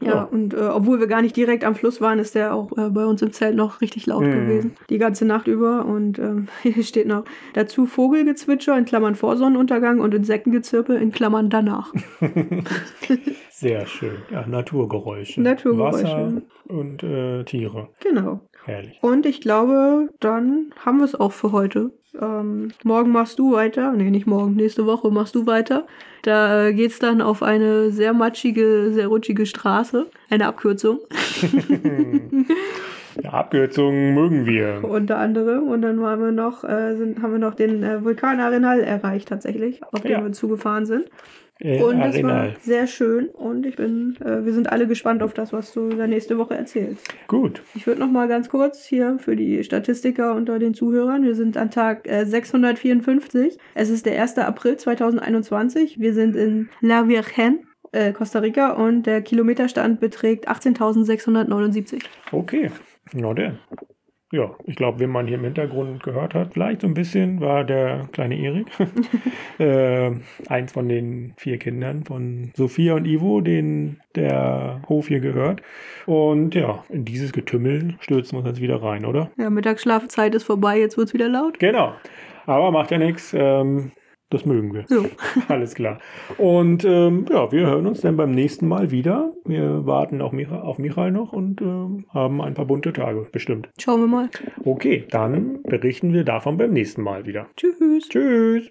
Ja, und äh, obwohl wir gar nicht direkt am Fluss waren, ist der auch äh, bei uns im Zelt noch richtig laut Mhm. gewesen. Die ganze Nacht über. Und ähm, [LAUGHS] hier steht noch dazu Vogelgezwitscher in Klammern vor Sonnenuntergang und Insektengezirpe in Klammern danach. [LAUGHS] Sehr schön. Ja, Naturgeräusche. Naturgeräusche. Wasser und äh, Tiere. genau. Herrlich. Und ich glaube, dann haben wir es auch für heute. Ähm, morgen machst du weiter. Nee, nicht morgen. Nächste Woche machst du weiter. Da äh, geht's dann auf eine sehr matschige, sehr rutschige Straße. Eine Abkürzung. [LAUGHS] Ja, Abkürzungen mögen wir. unter anderem. Und dann waren wir noch, äh, sind, haben wir noch den äh, Vulkan Arenal erreicht tatsächlich, auf den Ja. wir zugefahren sind. Äh, Und es war sehr schön und ich bin, äh, wir sind alle gespannt auf das, was du da nächste Woche erzählst. Gut. Ich würde noch mal ganz kurz hier für die Statistiker unter den Zuhörern. Wir sind an Tag äh, 654. Es ist der 1. April 2021. Wir sind in La Virgen, äh, Costa Rica und der Kilometerstand beträgt 18.679. Okay. Na denn. Ja, ich glaube, wen man hier im Hintergrund gehört hat, vielleicht so ein bisschen, war der kleine Erik. [LAUGHS] äh, eins von den vier Kindern von Sophia und Ivo, denen der Hof hier gehört. Und ja, in dieses Getümmel stürzen wir uns jetzt wieder rein, oder? Ja, Mittagsschlafzeit ist vorbei, jetzt wird's wieder laut. Genau. Aber macht ja nichts. Ähm, das mögen wir. So. [LAUGHS] Alles klar. Und ähm, ja, wir hören uns dann beim nächsten Mal wieder. Wir warten auf, Micha auf Michael noch und ähm, haben ein paar bunte Tage bestimmt. Schauen wir mal. Okay, dann berichten wir davon beim nächsten Mal wieder. Tschüss. Tschüss.